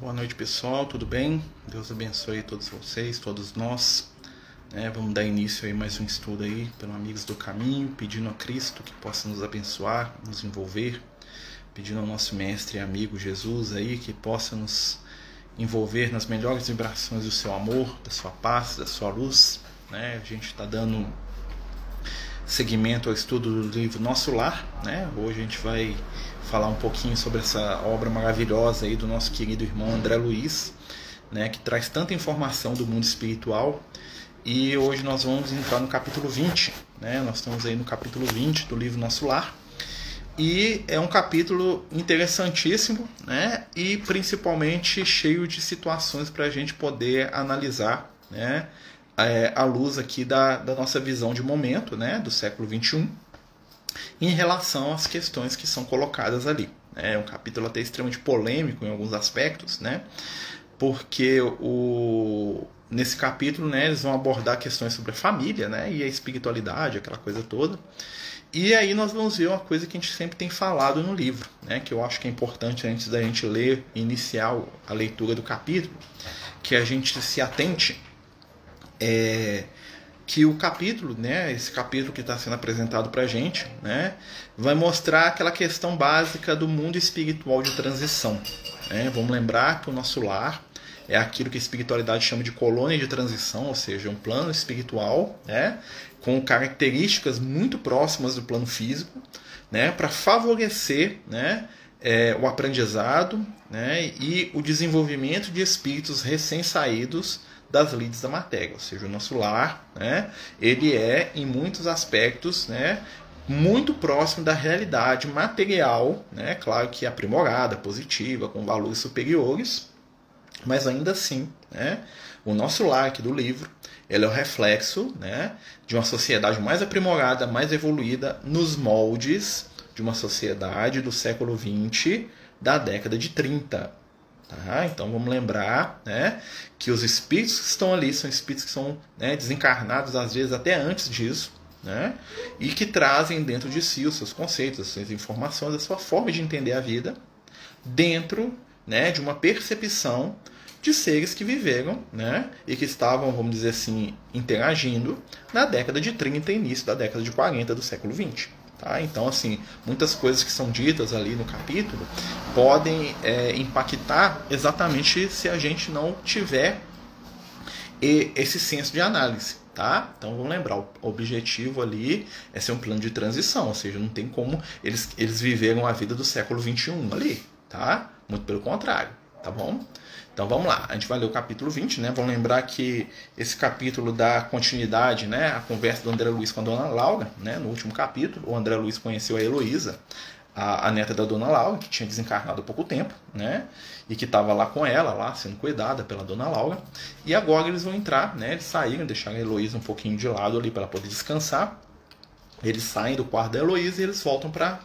Boa noite, pessoal. Tudo bem? Deus abençoe todos vocês, todos nós. É, vamos dar início aí mais um estudo aí pelo Amigos do Caminho, pedindo a Cristo que possa nos abençoar, nos envolver, pedindo ao nosso mestre e amigo Jesus aí que possa nos envolver nas melhores vibrações do seu amor, da sua paz, da sua luz. Né? A gente está dando seguimento ao estudo do livro Nosso Lar. Né? Hoje a gente vai falar um pouquinho sobre essa obra maravilhosa aí do nosso querido irmão André Luiz, né? que traz tanta informação do mundo espiritual. E hoje nós vamos entrar no capítulo 20. Né? Nós estamos aí no capítulo 20 do livro Nosso Lar. E é um capítulo interessantíssimo, né? E principalmente cheio de situações para a gente poder analisar, né? É, à luz aqui da, da nossa visão de momento, né? Do século XXI, em relação às questões que são colocadas ali. É um capítulo até extremamente polêmico em alguns aspectos, né? Porque o, nesse capítulo, né, eles vão abordar questões sobre a família, né, e a espiritualidade, aquela coisa toda. E aí nós vamos ver uma coisa que a gente sempre tem falado no livro, né, que eu acho que é importante antes da gente ler, iniciar a leitura do capítulo, que a gente se atente é, que o capítulo, né, esse capítulo que está sendo apresentado para a gente, né, vai mostrar aquela questão básica do mundo espiritual de transição. Né? Vamos lembrar que o nosso lar é aquilo que a espiritualidade chama de colônia de transição, ou seja, um plano espiritual né, com características muito próximas do plano físico, né, para favorecer né, é, o aprendizado né, e o desenvolvimento de espíritos recém-saídos das lides da matéria, ou seja, o nosso lar, né, ele é em muitos aspectos, né, muito próximo da realidade material, né, claro que aprimorada, positiva, com valores superiores, mas ainda assim, né, o nosso lar aqui do livro, ele é o reflexo né, de uma sociedade mais aprimorada, mais evoluída nos moldes de uma sociedade do século XX, da década de 30. Tá? Então vamos lembrar né, que os espíritos que estão ali são espíritos que são né, desencarnados, às vezes até antes disso, né, e que trazem dentro de si os seus conceitos, as suas informações, a sua forma de entender a vida, dentro né, de uma percepção de seres que viveram né, e que estavam, vamos dizer assim, interagindo na década de 30 e início da década de 40 do século 20. Tá? Então, assim, muitas coisas que são ditas ali no capítulo podem é, impactar exatamente se a gente não tiver esse senso de análise. Tá? Então vamos lembrar, o objetivo ali é ser um plano de transição, ou seja, não tem como eles, eles viveram a vida do século 21 ali, tá? Muito pelo contrário, tá bom? Então vamos lá, a gente vai ler o capítulo 20, né? Vamos lembrar que esse capítulo dá continuidade, né? A conversa do André Luiz com a dona Laura, né? No último capítulo, o André Luiz conheceu a Heloísa, a, a neta da dona Laura, que tinha desencarnado há pouco tempo, né? E que estava lá com ela, lá sendo cuidada pela dona Laura. E agora eles vão entrar, né? Eles saíram, deixaram a Heloísa um pouquinho de lado ali para ela poder descansar. Eles saem do quarto da Heloísa e eles voltam para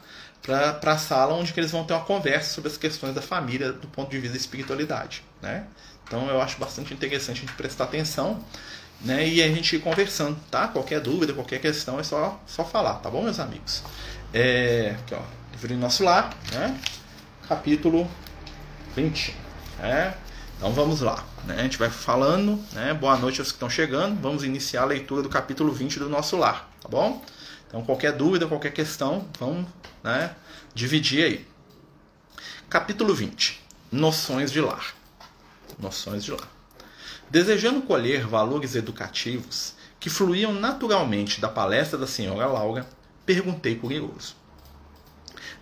para a sala onde eles vão ter uma conversa sobre as questões da família do ponto de vista da espiritualidade. Né? Então eu acho bastante interessante a gente prestar atenção né? e a gente ir conversando. Tá? Qualquer dúvida, qualquer questão é só, só falar, tá bom, meus amigos? É, aqui, ó, livro nosso lar, né? capítulo 20. Né? Então vamos lá. Né? A gente vai falando. Né? Boa noite aos que estão chegando. Vamos iniciar a leitura do capítulo 20 do nosso lar, tá bom? Então qualquer dúvida, qualquer questão, vamos né, dividir aí. Capítulo 20. Noções de lar. Noções de lar. Desejando colher valores educativos que fluíam naturalmente da palestra da senhora Laura, perguntei curioso.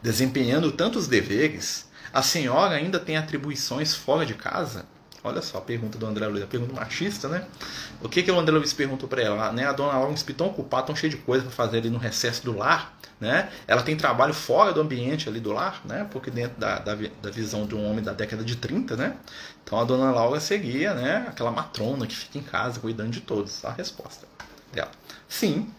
Desempenhando tantos deveres, a senhora ainda tem atribuições fora de casa? Olha só a pergunta do André Luiz, a pergunta machista, né? O que, que o André Luiz perguntou para ela? Né? A dona um tão ocupada, tão cheia de coisa para fazer ali no recesso do lar, né? Ela tem trabalho fora do ambiente ali do lar, né? Porque dentro da, da, da visão de um homem da década de 30, né? Então a dona Laura seguia, né? Aquela matrona que fica em casa cuidando de todos. A resposta dela. Sim,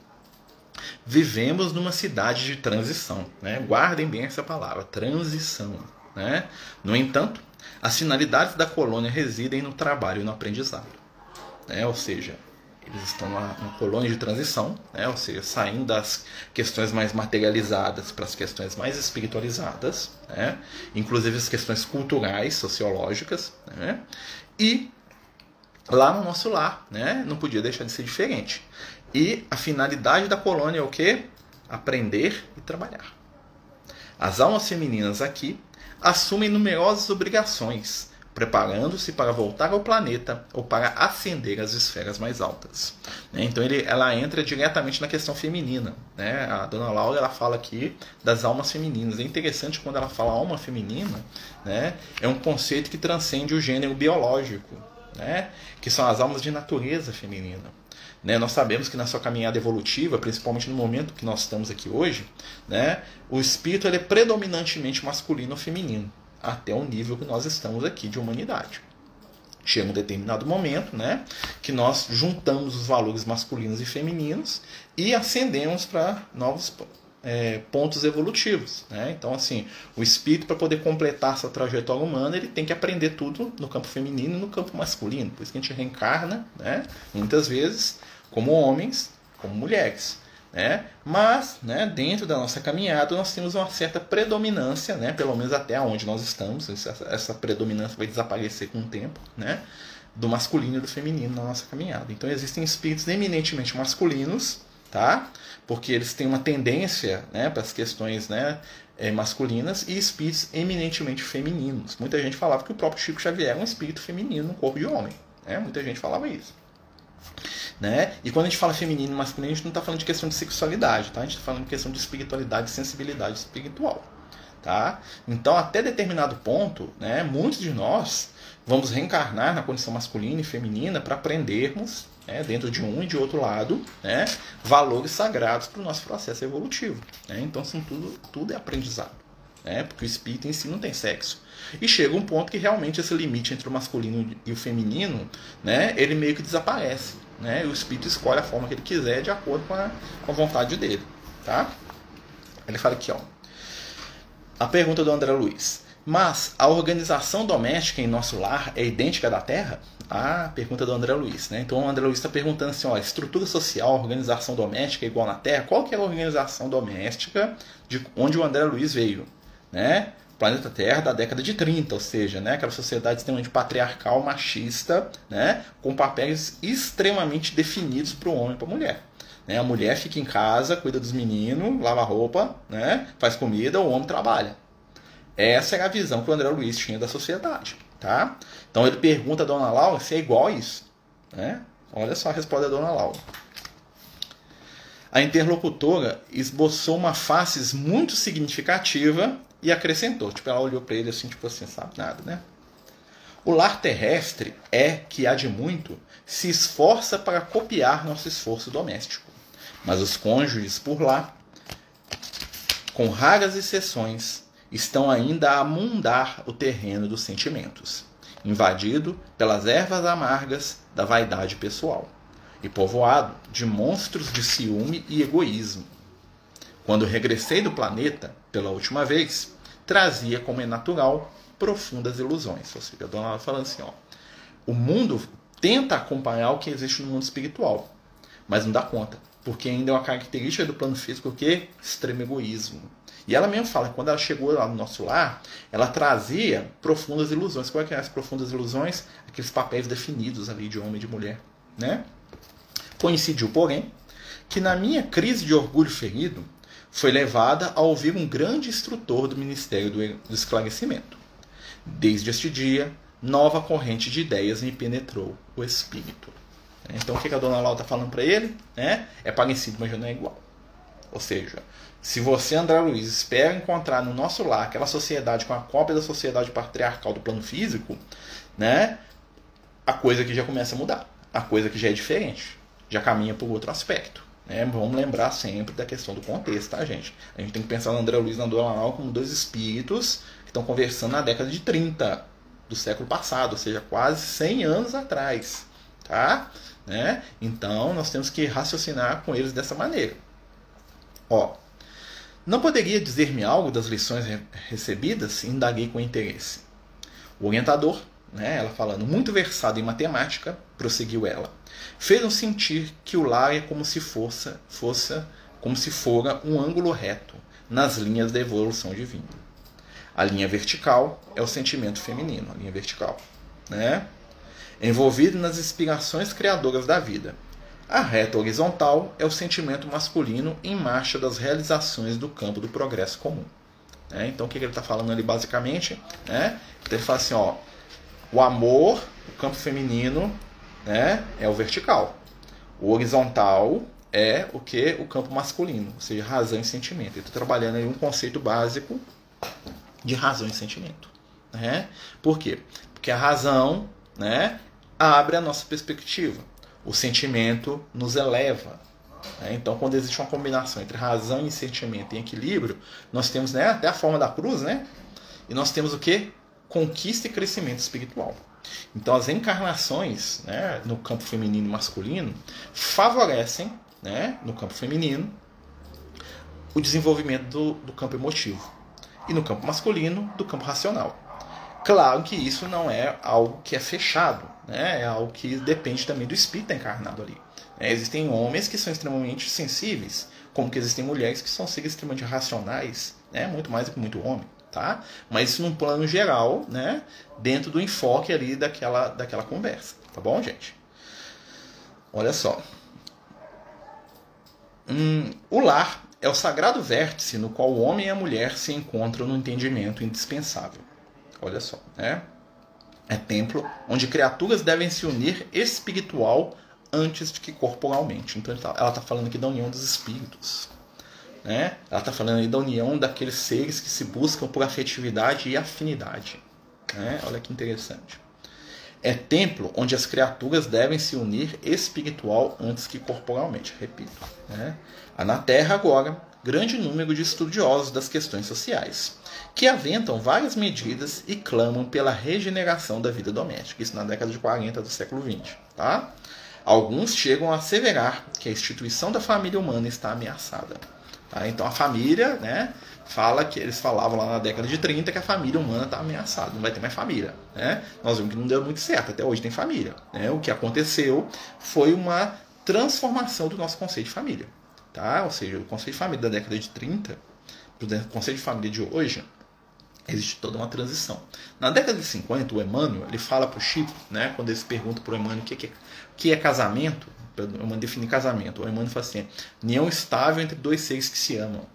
vivemos numa cidade de transição, né? Guardem bem essa palavra, transição, né? No entanto, as finalidades da colônia residem no trabalho e no aprendizado. Né? Ou seja, eles estão numa colônia de transição, né? ou seja, saindo das questões mais materializadas para as questões mais espiritualizadas, né? inclusive as questões culturais, sociológicas, né? e lá no nosso lar, né? não podia deixar de ser diferente. E a finalidade da colônia é o quê? Aprender e trabalhar. As almas femininas aqui assumem numerosas obrigações, preparando-se para voltar ao planeta ou para ascender às esferas mais altas. Né? Então ele, ela entra diretamente na questão feminina. Né? A dona Laura ela fala aqui das almas femininas. É interessante quando ela fala alma feminina, né? é um conceito que transcende o gênero biológico, né? que são as almas de natureza feminina. Né? Nós sabemos que na sua caminhada evolutiva, principalmente no momento que nós estamos aqui hoje, né? o espírito ele é predominantemente masculino ou feminino até o nível que nós estamos aqui de humanidade. Chega um determinado momento, né, que nós juntamos os valores masculinos e femininos e ascendemos para novos é, pontos evolutivos. Né? Então, assim, o espírito, para poder completar essa trajetória humana, ele tem que aprender tudo no campo feminino e no campo masculino. Por isso que a gente reencarna, né, muitas vezes, como homens, como mulheres. Né? Mas, né, dentro da nossa caminhada, nós temos uma certa predominância, né, pelo menos até onde nós estamos, essa, essa predominância vai desaparecer com o tempo, né, do masculino e do feminino na nossa caminhada. Então existem espíritos eminentemente masculinos, tá? porque eles têm uma tendência né, para as questões né, é, masculinas e espíritos eminentemente femininos. Muita gente falava que o próprio Chico Xavier era um espírito feminino no corpo de homem. Né? Muita gente falava isso. Né? E quando a gente fala feminino e masculino, a gente não está falando de questão de sexualidade, tá? a gente está falando de questão de espiritualidade sensibilidade espiritual. Tá? Então, até determinado ponto, né, muitos de nós vamos reencarnar na condição masculina e feminina para aprendermos, né, dentro de um e de outro lado, né, valores sagrados para o nosso processo evolutivo. Né? Então, são tudo, tudo é aprendizado. Né? Porque o espírito em si não tem sexo. E chega um ponto que realmente esse limite entre o masculino e o feminino, né, ele meio que desaparece. Né? O espírito escolhe a forma que ele quiser de acordo com a, com a vontade dele. Tá? Ele fala aqui, ó. A pergunta do André Luiz. Mas a organização doméstica em nosso lar é idêntica da Terra? A pergunta do André Luiz. Né? Então o André Luiz está perguntando assim: ó, estrutura social, organização doméstica é igual na Terra? Qual que é a organização doméstica de onde o André Luiz veio? Né? Planeta Terra da década de 30, ou seja, né, aquela sociedade extremamente patriarcal, machista, né, com papéis extremamente definidos para o homem e para a mulher. Né? A mulher fica em casa, cuida dos meninos, lava roupa, né, faz comida, o homem trabalha. Essa é a visão que o André Luiz tinha da sociedade. Tá? Então ele pergunta a Dona Laura se é igual a isso. Né? Olha só a resposta da Dona Laura. A interlocutora esboçou uma face muito significativa e acrescentou. Tipo, ela olhou para ele assim, tipo assim, sabe nada, né? O lar terrestre é, que há de muito, se esforça para copiar nosso esforço doméstico. Mas os cônjuges por lá, com raras exceções, estão ainda a mundar o terreno dos sentimentos, invadido pelas ervas amargas da vaidade pessoal e povoado de monstros de ciúme e egoísmo. Quando regressei do planeta pela última vez, trazia, como é natural, profundas ilusões. Ou seja, a dona Laura falando assim: ó, o mundo tenta acompanhar o que existe no mundo espiritual, mas não dá conta, porque ainda é uma característica do plano físico que extremo egoísmo. E ela mesmo fala que quando ela chegou lá no nosso lar, ela trazia profundas ilusões. Qual é que é as profundas ilusões? Aqueles papéis definidos ali de homem e de mulher, né? Coincidiu, porém, que na minha crise de orgulho ferido, foi levada a ouvir um grande instrutor do Ministério do Esclarecimento. Desde este dia, nova corrente de ideias me penetrou o espírito. Então, o que a dona Laura está falando para ele? É, é parecido, mas não é igual. Ou seja, se você, André Luiz, espera encontrar no nosso lar aquela sociedade com a cópia da sociedade patriarcal do plano físico, né, a coisa que já começa a mudar. A coisa que já é diferente já caminha por outro aspecto. Né? Vamos lembrar sempre da questão do contexto, tá, gente? A gente tem que pensar no André Luiz e na Dona Laura como dois espíritos que estão conversando na década de 30 do século passado, ou seja, quase 100 anos atrás, tá? Né? Então, nós temos que raciocinar com eles dessa maneira. Ó, não poderia dizer-me algo das lições recebidas? Indaguei com interesse. O orientador né, ela falando, muito versado em matemática, prosseguiu ela, fez-nos sentir que o lar é como se fosse, fosse como se fora um ângulo reto nas linhas da evolução divina. A linha vertical é o sentimento feminino, a linha vertical, né? Envolvido nas inspirações criadoras da vida. A reta horizontal é o sentimento masculino em marcha das realizações do campo do progresso comum. Né? Então, o que ele está falando ali basicamente? Né? Então, ele fala assim: ó, o amor, o campo feminino, né, é o vertical. O horizontal é o que? O campo masculino, ou seja, razão e sentimento. Ele está trabalhando aí um conceito básico de razão e sentimento. Né? Por quê? Porque a razão né, abre a nossa perspectiva. O sentimento nos eleva. Né? Então, quando existe uma combinação entre razão e sentimento em equilíbrio, nós temos né, até a forma da cruz, né? E nós temos o que? Conquista e crescimento espiritual. Então, as encarnações né, no campo feminino e masculino favorecem, né, no campo feminino, o desenvolvimento do, do campo emotivo. E no campo masculino, do campo racional. Claro que isso não é algo que é fechado, né? é algo que depende também do espírito encarnado ali. É, existem homens que são extremamente sensíveis, como que existem mulheres que são seres extremamente racionais, né? muito mais do que muito homem. Tá? Mas isso num plano geral, né? dentro do enfoque ali daquela, daquela conversa. Tá bom, gente? Olha só. Hum, o lar é o sagrado vértice no qual o homem e a mulher se encontram no entendimento indispensável. Olha só, né? É templo onde criaturas devem se unir espiritual antes de que corporalmente. Então ela está falando aqui da união dos espíritos. Né? Ela está falando aí da união daqueles seres que se buscam por afetividade e afinidade. Né? Olha que interessante. É templo onde as criaturas devem se unir espiritual antes que corporalmente. Repito. Né? Há na Terra agora grande número de estudiosos das questões sociais, que aventam várias medidas e clamam pela regeneração da vida doméstica. Isso na década de 40 do século XX. Tá? Alguns chegam a asseverar que a instituição da família humana está ameaçada. Tá? Então a família, né, fala que eles falavam lá na década de 30 que a família humana está ameaçada, não vai ter mais família. Né? Nós vimos que não deu muito certo, até hoje tem família. Né? O que aconteceu foi uma transformação do nosso conceito de família. Tá? Ou seja, o conceito de família da década de 30 para o conceito de família de hoje existe toda uma transição. Na década de 50, o Emmanuel ele fala para o Chico, né, quando eles perguntam para o Emmanuel o que, é, que é casamento, Emmanuel define casamento. O Emmanuel fala assim: união estável entre dois seres que se amam.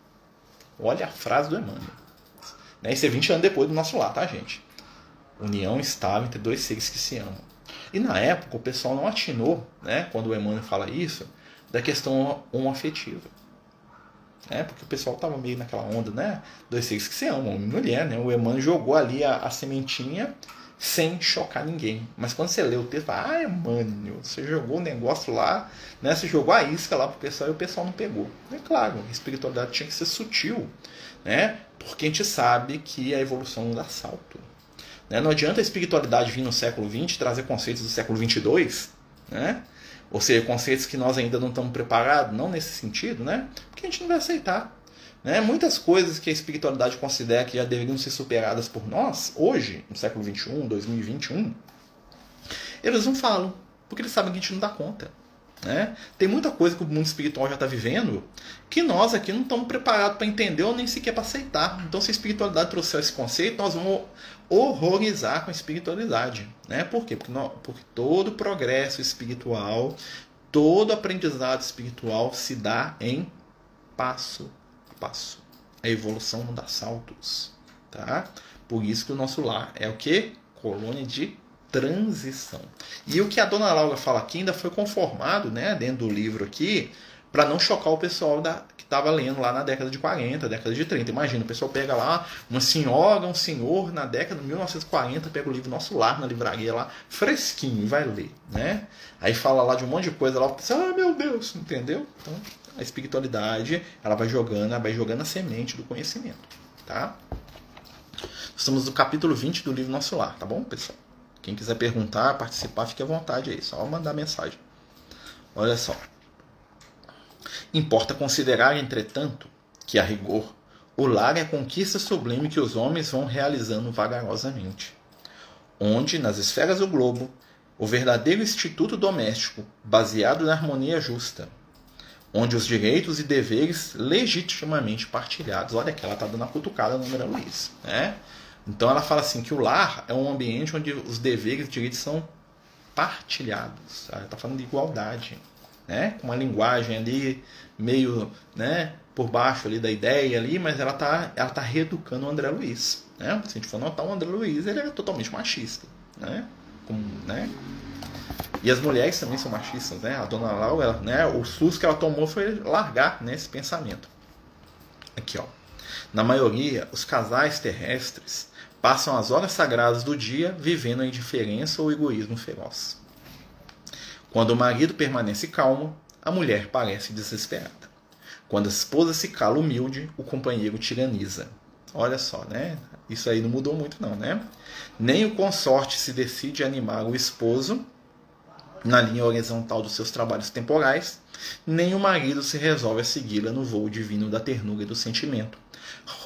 Olha a frase do Emmanuel. Né, isso é 20 anos depois do nosso lar, tá, gente? União estável entre dois seres que se amam. E na época o pessoal não atinou, né, quando o Emmanuel fala isso, da questão homoafetiva. É, porque o pessoal tava meio naquela onda, né? Dois seres que se amam, homem e mulher, né? O Emmanuel jogou ali a, a sementinha sem chocar ninguém. Mas quando você lê o texto, fala, ah, Emmanuel, você jogou o negócio lá, né? Você jogou a isca lá pro pessoal e o pessoal não pegou. É claro, a espiritualidade tinha que ser sutil, né? Porque a gente sabe que a evolução não dá salto. Né? Não adianta a espiritualidade vir no século XX trazer conceitos do século XXII, né? Ou seja, conceitos que nós ainda não estamos preparados, não nesse sentido, né? Porque a gente não vai aceitar. Né? Muitas coisas que a espiritualidade considera que já deveriam ser superadas por nós, hoje, no século XXI, 2021, eles não falam, porque eles sabem que a gente não dá conta. Né? Tem muita coisa que o mundo espiritual já está vivendo que nós aqui não estamos preparados para entender ou nem sequer para aceitar. Então, se a espiritualidade trouxer esse conceito, nós vamos horrorizar com a espiritualidade. Né? Por quê? Porque, nós, porque todo progresso espiritual, todo aprendizado espiritual se dá em passo passo. A evolução não dá saltos. Tá? Por isso que o nosso lar é o que? Colônia de transição. E o que a dona Laura fala aqui ainda foi conformado, né, dentro do livro aqui, para não chocar o pessoal da, estava lendo lá na década de 40, década de 30. Imagina, o pessoal pega lá uma senhora, um senhor na década de 1940, pega o livro Nosso Lar na livraria lá, fresquinho, e vai ler, né? Aí fala lá de um monte de coisa lá, o pessoal, ah, meu Deus, entendeu? Então, a espiritualidade, ela vai jogando, ela vai jogando a semente do conhecimento, tá? Estamos no capítulo 20 do livro Nosso Lar, tá bom, pessoal? Quem quiser perguntar, participar, fique à vontade aí, só mandar mensagem. Olha só. Importa considerar, entretanto, que a rigor, o lar é a conquista sublime que os homens vão realizando vagarosamente. onde, nas esferas do globo, o verdadeiro instituto doméstico, baseado na harmonia justa, onde os direitos e deveres legitimamente partilhados. Olha que ela está dando a cutucada no André Luiz. Né? Então ela fala assim que o lar é um ambiente onde os deveres e direitos são partilhados. Ela está falando de igualdade, né? com uma linguagem ali meio né, por baixo ali da ideia ali, mas ela está ela tá reeducando o André Luiz. Né? Se a gente for notar, o André Luiz ele é totalmente machista. Né? Com, né? E as mulheres também são machistas, né? A dona Laura, né? O susto que ela tomou foi largar né, esse pensamento. Aqui, ó. Na maioria, os casais terrestres passam as horas sagradas do dia vivendo a indiferença ou egoísmo feroz. Quando o marido permanece calmo, a mulher parece desesperada. Quando a esposa se cala humilde, o companheiro tiraniza. Olha só, né? Isso aí não mudou muito não, né? Nem o consorte se decide a animar o esposo na linha horizontal dos seus trabalhos temporais, nem o marido se resolve a segui-la no voo divino da ternura e do sentimento,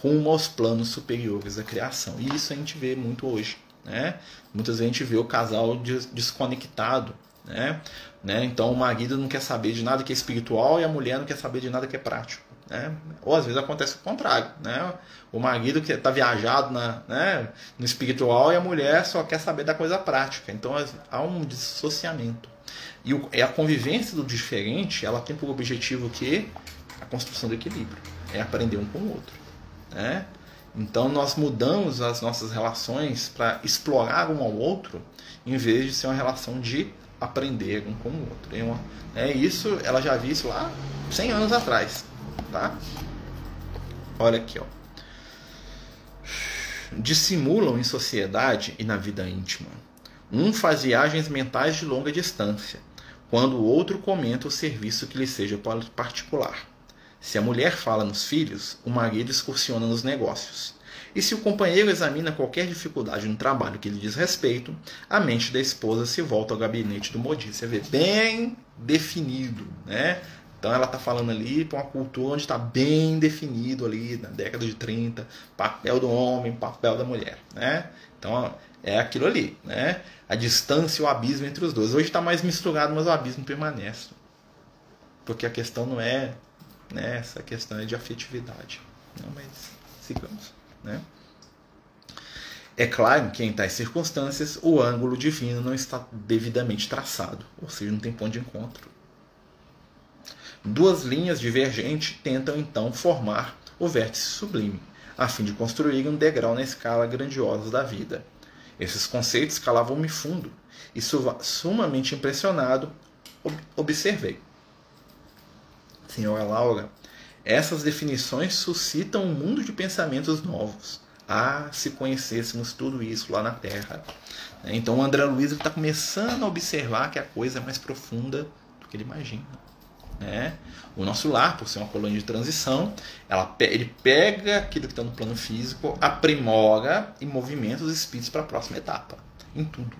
rumo aos planos superiores da criação. E isso a gente vê muito hoje. Né? Muitas vezes a gente vê o casal desconectado. Né? Né? Então o marido não quer saber de nada que é espiritual e a mulher não quer saber de nada que é prático. Né? Ou às vezes acontece o contrário. Né? O marido que está viajado na, né, no espiritual e a mulher só quer saber da coisa prática. Então há um dissociamento. E, o, e a convivência do diferente ela tem por objetivo que a construção do equilíbrio. É aprender um com o outro. Né? Então nós mudamos as nossas relações para explorar um ao outro, em vez de ser uma relação de aprender um com o outro. É, uma, é isso, ela já viu isso lá 100 anos atrás tá? Olha aqui, ó. Dissimulam em sociedade e na vida íntima. Um faz viagens mentais de longa distância, quando o outro comenta o serviço que lhe seja particular. Se a mulher fala nos filhos, o marido excursiona nos negócios. E se o companheiro examina qualquer dificuldade no trabalho que lhe diz respeito, a mente da esposa se volta ao gabinete do Modi. Você vê bem definido, né? Então ela está falando ali para uma cultura onde está bem definido ali na década de 30, papel do homem, papel da mulher, né? Então é aquilo ali, né? A distância, o abismo entre os dois. Hoje está mais misturado, mas o abismo permanece, porque a questão não é, né? Essa questão é de afetividade. Não, mas sigamos, né? É claro que em tais circunstâncias o ângulo divino não está devidamente traçado, ou seja, não tem ponto de encontro. Duas linhas divergentes tentam então formar o vértice sublime, a fim de construir um degrau na escala grandiosa da vida. Esses conceitos calavam-me fundo e, sumamente impressionado, observei. Senhora Laura, essas definições suscitam um mundo de pensamentos novos. Ah, se conhecêssemos tudo isso lá na Terra. Então o André Luiz está começando a observar que a coisa é mais profunda do que ele imagina. Né? O nosso lar, por ser uma colônia de transição, ela, ele pega aquilo que está no plano físico, aprimora e movimenta os espíritos para a próxima etapa, em tudo.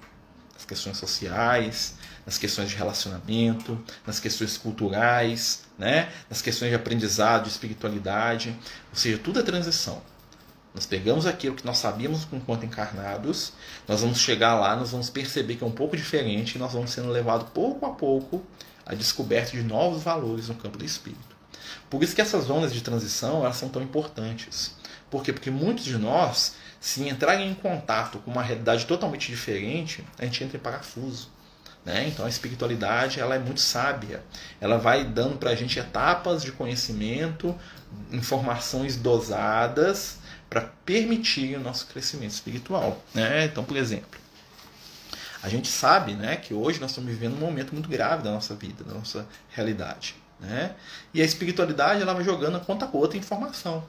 Nas questões sociais, nas questões de relacionamento, nas questões culturais, né? nas questões de aprendizado, de espiritualidade. Ou seja, tudo é transição. Nós pegamos aquilo que nós sabíamos enquanto encarnados, nós vamos chegar lá, nós vamos perceber que é um pouco diferente e nós vamos sendo levados pouco a pouco a descoberta de novos valores no campo do espírito. Por isso que essas zonas de transição elas são tão importantes. Por quê? Porque muitos de nós, se entrarem em contato com uma realidade totalmente diferente, a gente entra em parafuso. Né? Então a espiritualidade ela é muito sábia. Ela vai dando para a gente etapas de conhecimento, informações dosadas para permitir o nosso crescimento espiritual. Né? Então, por exemplo, a gente sabe né, que hoje nós estamos vivendo um momento muito grave da nossa vida, da nossa realidade. Né? E a espiritualidade ela vai jogando a conta com outra informação.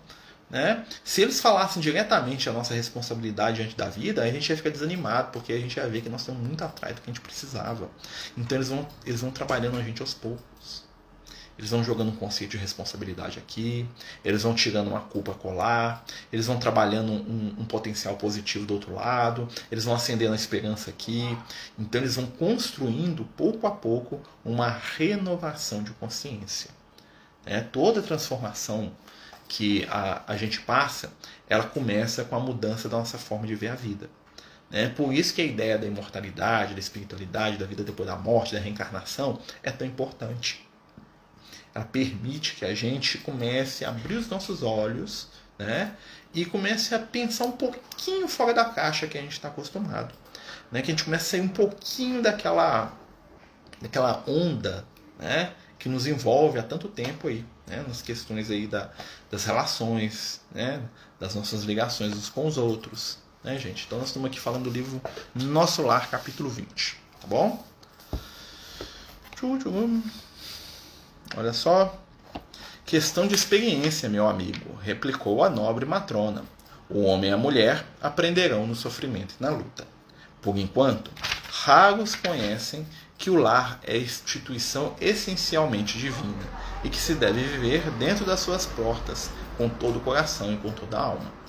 Né? Se eles falassem diretamente a nossa responsabilidade diante da vida, a gente ia ficar desanimado, porque a gente ia ver que nós estamos muito atrás do que a gente precisava. Então eles vão, eles vão trabalhando a gente aos poucos. Eles vão jogando um conceito de responsabilidade aqui, eles vão tirando uma culpa colar, eles vão trabalhando um, um, potencial positivo do outro lado, eles vão acendendo a esperança aqui. Então eles vão construindo pouco a pouco uma renovação de consciência. É, toda transformação que a, a gente passa, ela começa com a mudança da nossa forma de ver a vida. Né? Por isso que a ideia da imortalidade, da espiritualidade, da vida depois da morte, da reencarnação é tão importante. Ela permite que a gente comece a abrir os nossos olhos né? e comece a pensar um pouquinho fora da caixa que a gente está acostumado. Né? Que a gente comece a sair um pouquinho daquela, daquela onda né? que nos envolve há tanto tempo aí, né? nas questões aí da, das relações, né? das nossas ligações uns com os outros. Né, gente? Então nós estamos aqui falando do livro Nosso Lar, capítulo 20. Tá bom? Olha só. Questão de experiência, meu amigo, replicou a nobre matrona. O homem e a mulher aprenderão no sofrimento e na luta. Por enquanto, raros conhecem que o lar é instituição essencialmente divina e que se deve viver dentro das suas portas, com todo o coração e com toda a alma.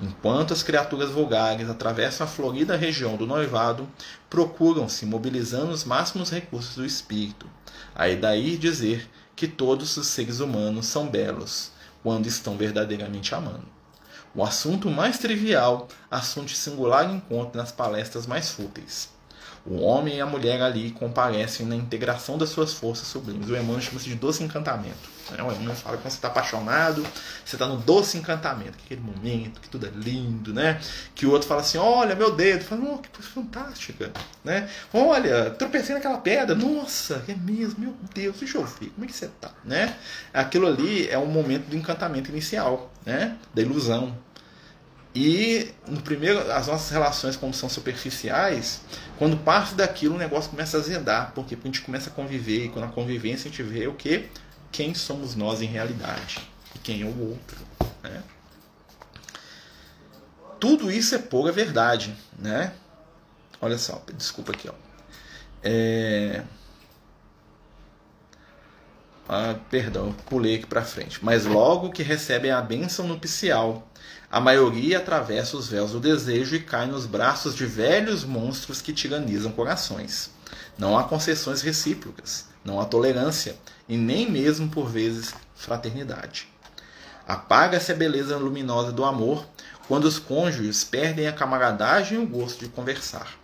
Enquanto as criaturas vulgares atravessam a florida região do noivado, procuram-se mobilizando os máximos recursos do espírito. Aí daí dizer que todos os seres humanos são belos, quando estão verdadeiramente amando. O assunto mais trivial assunto singular encontro nas palestras mais fúteis. O homem e a mulher ali comparecem na integração das suas forças sublimes. O Emmanuel chama-se de doce encantamento. Né? O Emmanuel fala que quando você está apaixonado, você está no doce encantamento, aquele momento que tudo é lindo, né? Que o outro fala assim, olha meu dedo, fala, oh, que coisa fantástica, né? Olha, tropecei naquela pedra, nossa, é mesmo, meu Deus, deixa eu ver, como é que você tá, né? Aquilo ali é um momento do encantamento inicial, né? Da ilusão, e no primeiro, as nossas relações, como são superficiais, quando parte daquilo o negócio começa a azedar, porque a gente começa a conviver, e quando a convivência a gente vê o que? Quem somos nós em realidade e quem é o outro. Né? Tudo isso é pura verdade. Né? Olha só, desculpa aqui. Ó. É... Ah, perdão, pulei aqui para frente. Mas logo que recebem a bênção nupcial a maioria atravessa os véus do desejo e cai nos braços de velhos monstros que tiranizam corações. Não há concessões recíprocas, não há tolerância e nem mesmo, por vezes, fraternidade. Apaga-se a beleza luminosa do amor quando os cônjuges perdem a camaradagem e o gosto de conversar.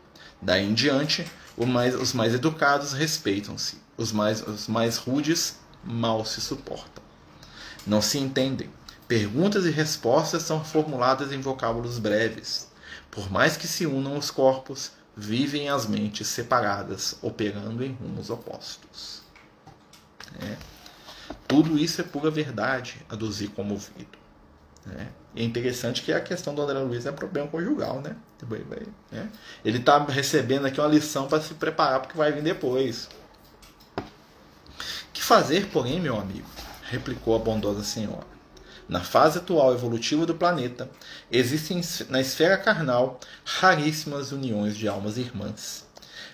Daí em diante, os mais educados respeitam-se, os mais, os mais rudes mal se suportam. Não se entendem, Perguntas e respostas são formuladas em vocábulos breves. Por mais que se unam os corpos, vivem as mentes separadas, operando em rumos opostos. É. Tudo isso é pura verdade, aduzir como ouvido. É. é interessante que a questão do André Luiz é problema conjugal, né? né? Ele está recebendo aqui uma lição para se preparar para o que vai vir depois. Que fazer, porém, meu amigo? replicou a bondosa senhora. Na fase atual evolutiva do planeta, existem na esfera carnal raríssimas uniões de almas irmãs,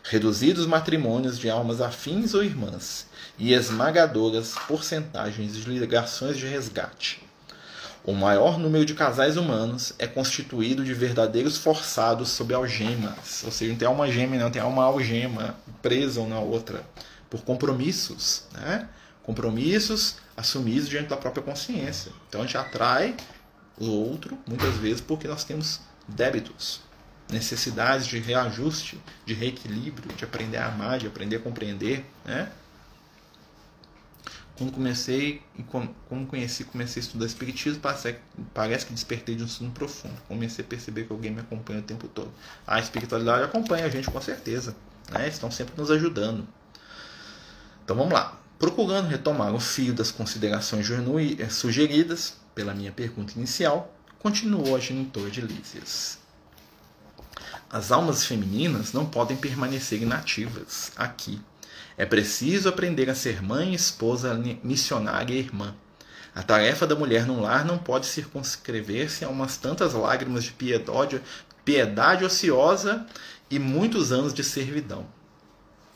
reduzidos matrimônios de almas afins ou irmãs e esmagadoras porcentagens de ligações de resgate. O maior número de casais humanos é constituído de verdadeiros forçados sob algemas, ou seja, não tem uma gema, não tem uma algema presa uma na outra, por compromissos, né? Compromissos assumidos diante da própria consciência. Então a gente atrai o outro, muitas vezes, porque nós temos débitos, necessidades de reajuste, de reequilíbrio, de aprender a amar, de aprender a compreender. Né? Quando comecei, como conheci, comecei a estudar Espiritismo, parece, que despertei de um sono profundo. Comecei a perceber que alguém me acompanha o tempo todo. A espiritualidade acompanha a gente com certeza. Né? Estão sempre nos ajudando. Então vamos lá. Procurando retomar o fio das considerações eh, sugeridas pela minha pergunta inicial, continuou a genitora de Lísias. As almas femininas não podem permanecer inativas aqui. É preciso aprender a ser mãe, esposa, missionária e irmã. A tarefa da mulher no lar não pode circunscrever-se a umas tantas lágrimas de piedade, piedade ociosa e muitos anos de servidão.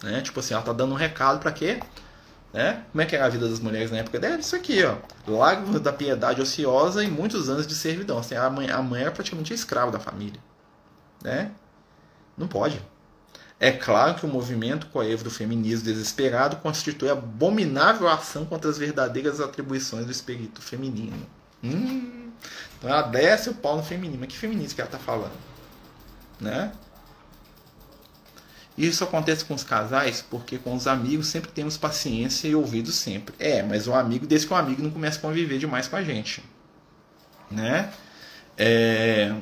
Né? Tipo assim, ela está dando um recado para quê? Né? Como é que era a vida das mulheres na época dela? Isso aqui, ó. Lágrimas da piedade ociosa e muitos anos de servidão. Assim, a, mãe, a mãe era praticamente escrava da família. Né? Não pode. É claro que o movimento coevo do feminismo desesperado constitui abominável ação contra as verdadeiras atribuições do espírito feminino. Hum, então ela desce o pau no feminino. Mas que feminismo que ela está falando? né? Isso acontece com os casais porque com os amigos sempre temos paciência e ouvido sempre. É, mas o amigo, desde que o amigo não começa a conviver demais com a gente, né? É,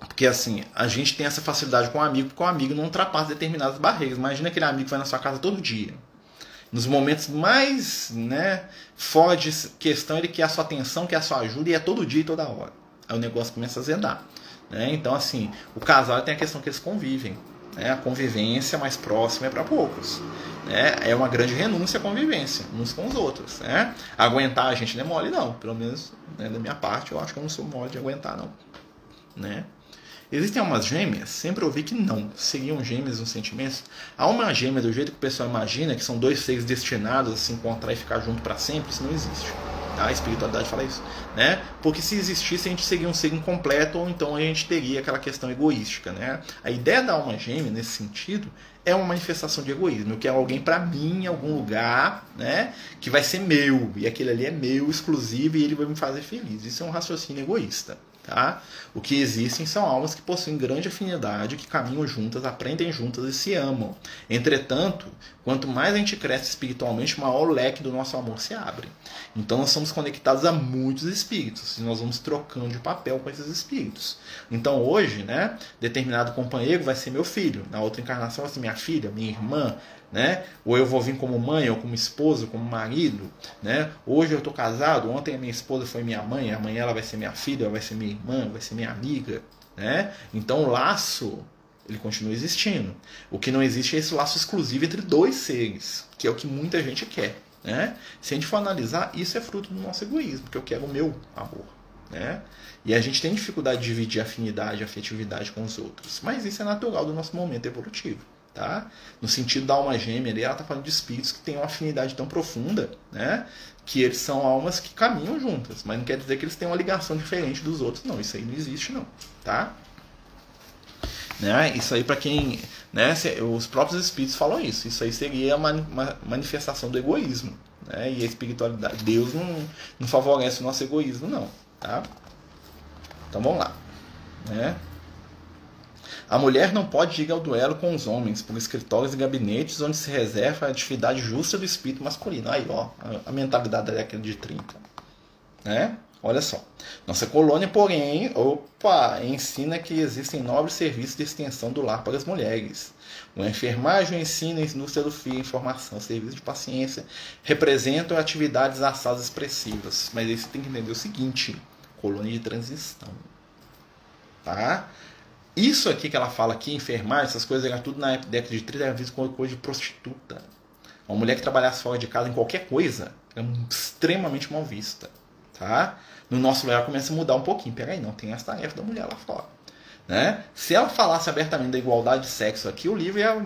porque assim, a gente tem essa facilidade com o amigo porque o amigo não ultrapassa determinadas barreiras. Imagina aquele amigo que vai na sua casa todo dia. Nos momentos mais né, fora de questão, ele quer a sua atenção, quer a sua ajuda e é todo dia e toda hora. Aí o negócio começa a zedar. Né? Então, assim, o casal tem a questão que eles convivem. Né? A convivência mais próxima é para poucos. Né? É uma grande renúncia à convivência, uns com os outros. Né? Aguentar a gente não é mole, não. Pelo menos né, da minha parte, eu acho que eu não sou mole de aguentar, não. Né? Existem almas gêmeas? Sempre ouvi que não. Seriam gêmeas nos sentimentos? A alma gêmea, do jeito que o pessoal imagina, que são dois seres destinados a se encontrar e ficar junto para sempre, isso não existe. A espiritualidade fala isso, né? Porque se existisse, a gente seria um ser incompleto ou então a gente teria aquela questão egoística, né? A ideia da alma gêmea, nesse sentido, é uma manifestação de egoísmo. Eu quero alguém para mim em algum lugar, né? Que vai ser meu. E aquele ali é meu, exclusivo, e ele vai me fazer feliz. Isso é um raciocínio egoísta. Tá? O que existem são almas que possuem grande afinidade, que caminham juntas, aprendem juntas e se amam. Entretanto, quanto mais a gente cresce espiritualmente, maior o leque do nosso amor se abre. Então nós somos conectados a muitos espíritos e nós vamos trocando de papel com esses espíritos. Então hoje, né, determinado companheiro vai ser meu filho, na outra encarnação vai ser minha filha, minha irmã, né? Ou eu vou vir como mãe, ou como esposa, como marido, né? Hoje eu estou casado, ontem a minha esposa foi minha mãe, amanhã ela vai ser minha filha, vai ser minha irmã, vai ser minha amiga, né? Então o laço ele continua existindo. O que não existe é esse laço exclusivo entre dois seres, que é o que muita gente quer, né? Se a gente for analisar, isso é fruto do nosso egoísmo, porque eu quero o meu amor, né? E a gente tem dificuldade de dividir afinidade, afetividade com os outros, mas isso é natural do nosso momento evolutivo tá? No sentido da alma gêmea, ali, ela está falando de espíritos que têm uma afinidade tão profunda, né? Que eles são almas que caminham juntas, mas não quer dizer que eles têm uma ligação diferente dos outros, não. Isso aí não existe, não, tá? Né? Isso aí para quem, né? Os próprios espíritos falam isso. Isso aí seria uma manifestação do egoísmo, né? E a espiritualidade, Deus não, não favorece o nosso egoísmo, não, tá? Então vamos lá, né? A mulher não pode ir ao duelo com os homens por escritórios e gabinetes onde se reserva a atividade justa do espírito masculino. Aí, ó, a, mentalidade da década de 30. Né? Olha só. Nossa colônia, porém, opa, ensina que existem nobres serviços de extensão do lar para as mulheres. O enfermagem, o ensino, a indústria do fio, informação, serviço de paciência representam atividades assadas expressivas. Mas aí você tem que entender o seguinte: colônia de transição. Tá? Isso aqui que ela fala aqui, enfermagem, essas coisas, era tudo na década de 30 era visto como coisa de prostituta. Uma mulher que trabalhasse fora de casa em qualquer coisa era extremamente mal vista. Tá? No nosso lugar começa a mudar um pouquinho. Peraí, não tem essa tarefa da mulher lá fora. Né? Se ela falasse abertamente da igualdade de sexo aqui, o livro ia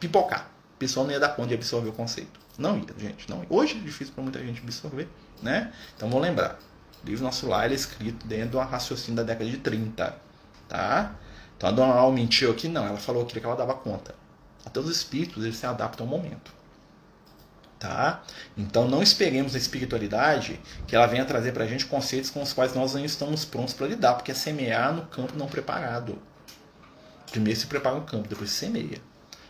pipocar. O pessoal não ia dar conta de absorver o conceito. Não ia, gente. Não ia. Hoje é difícil para muita gente absorver. Né? Então vou lembrar. O livro Nosso Lar é escrito dentro de um raciocínio da década de 30 tá? Então a dona Al mentiu aqui? Não, ela falou aquilo que ela dava conta. Até os espíritos eles se adaptam ao momento. Tá? Então não esperemos a espiritualidade que ela venha trazer para a gente conceitos com os quais nós não estamos prontos para lidar, porque é semear no campo não preparado. Primeiro se prepara o campo, depois se semeia.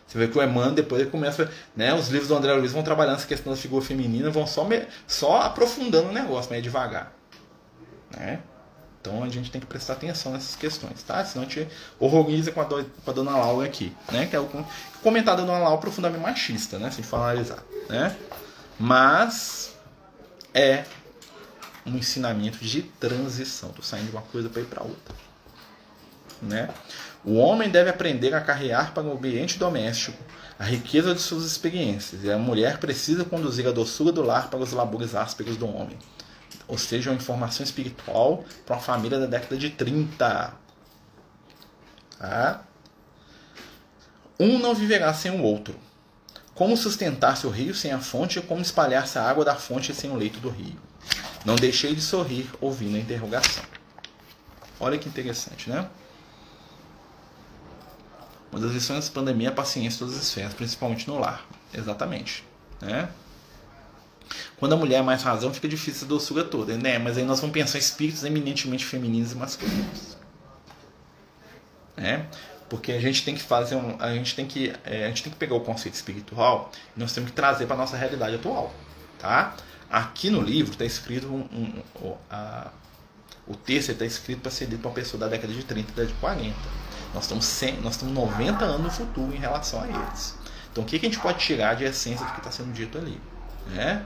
Você vê que o Emmanuel depois ele começa, né, os livros do André Luiz vão trabalhando essa questão da figura feminina, vão só, só aprofundando o negócio, mas é devagar. Né? Então a gente tem que prestar atenção nessas questões, tá? Senão a gente horroriza com a, do, com a dona Laura aqui, né? Que é o comentário da dona Laura profundamente machista, né? Se for analisar, né? Mas é um ensinamento de transição, tô saindo de uma coisa para ir para outra, né? O homem deve aprender a carrear para o ambiente doméstico a riqueza de suas experiências, e a mulher precisa conduzir a doçura do lar para os labores ásperos do homem ou seja, uma informação espiritual para uma família da década de 30. Tá? Um não viverá sem o outro. Como sustentar-se o rio sem a fonte e como espalhar-se a água da fonte sem o leito do rio. Não deixei de sorrir ouvindo a interrogação. Olha que interessante, né? Uma das lições da pandemia é a paciência em todas as esferas, principalmente no lar. Exatamente. Né? Quando a mulher é mais razão, fica difícil a doçura toda, né? Mas aí nós vamos pensar espíritos eminentemente femininos e masculinos. né? Porque a gente tem que fazer um, a gente tem que é, a gente tem que pegar o conceito espiritual e nós temos que trazer para nossa realidade atual, tá? Aqui no livro está escrito um, um, a, o texto está escrito para ser dito para uma pessoa da década de 30 e de 40. Nós estamos, 100, nós estamos 90 anos no futuro em relação a eles. Então o que, que a gente pode tirar de essência do que está sendo dito ali? Né?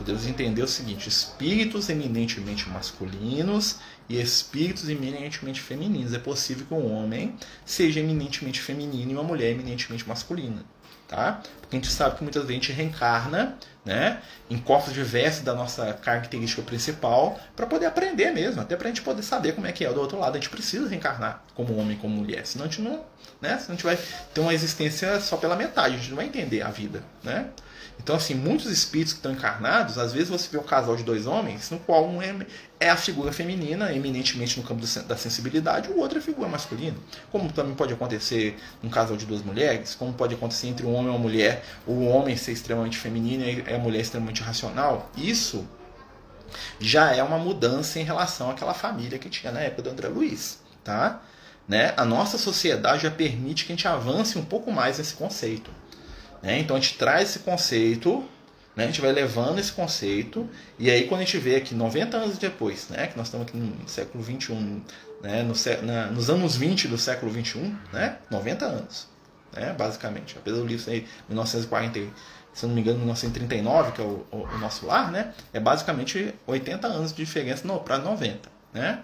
Podemos entender o seguinte: espíritos eminentemente masculinos e espíritos eminentemente femininos. É possível que um homem seja eminentemente feminino e uma mulher eminentemente masculina. Tá? Porque a gente sabe que muitas vezes a gente reencarna né, em corpos diversos da nossa característica principal para poder aprender mesmo, até para a gente poder saber como é que é do outro lado. A gente precisa reencarnar como homem, como mulher, senão a gente não, né, senão a gente vai ter uma existência só pela metade, a gente não vai entender a vida. Né? Então, assim, muitos espíritos que estão encarnados, às vezes você vê um casal de dois homens, no qual um é, é a figura feminina, eminentemente no campo da sensibilidade, o outro é a figura masculina. Como também pode acontecer num casal de duas mulheres, como pode acontecer entre um homem e uma mulher, o homem ser extremamente feminino e a mulher extremamente racional. Isso já é uma mudança em relação àquela família que tinha na época do André Luiz, tá? Né? A nossa sociedade já permite que a gente avance um pouco mais nesse conceito. Né? Então a gente traz esse conceito, né? a gente vai levando esse conceito, e aí quando a gente vê aqui 90 anos depois, né? que nós estamos aqui no século 21, né? no, na, nos anos 20 do século 21, né? 90 anos, né? basicamente. Apesar do livro ser 1940, se não me engano, 1939, que é o, o, o, nosso lar, né? é basicamente 80 anos de diferença para 90. Né?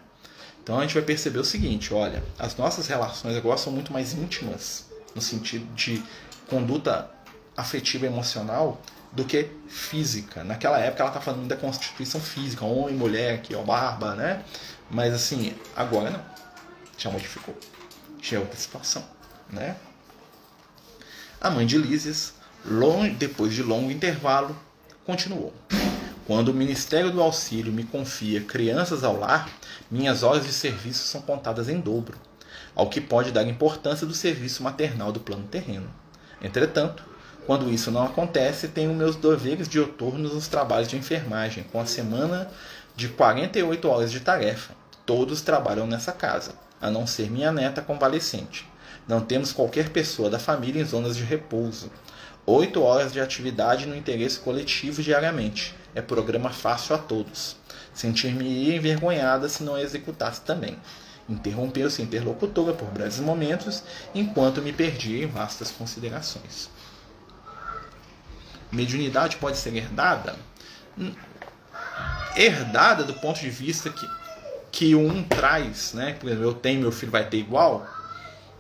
Então a gente vai perceber o seguinte, olha, as nossas relações agora são muito mais íntimas, no sentido de conduta afetiva emocional do que física. Naquela época ela está falando da constituição física, homem, mulher, é o barba, né? Mas assim, agora não. Já modificou. Já é outra situação, né? A mãe de Lísias, depois de longo intervalo, continuou. Quando o Ministério do Auxílio me confia crianças ao lar, minhas horas de serviço são contadas em dobro, ao que pode dar importância do serviço maternal do plano terreno. Entretanto, quando isso não acontece, tenho meus deveres dioturnos nos trabalhos de enfermagem, com a semana de 48 horas de tarefa. Todos trabalham nessa casa, a não ser minha neta convalescente. Não temos qualquer pessoa da família em zonas de repouso. Oito horas de atividade no interesse coletivo diariamente. É programa fácil a todos. Sentir-me envergonhada se não executasse também. Interrompeu-se a interlocutora por breves momentos, enquanto me perdia em vastas considerações mediunidade pode ser herdada? Herdada do ponto de vista que, que um traz, né? Por exemplo, eu tenho, meu filho vai ter igual?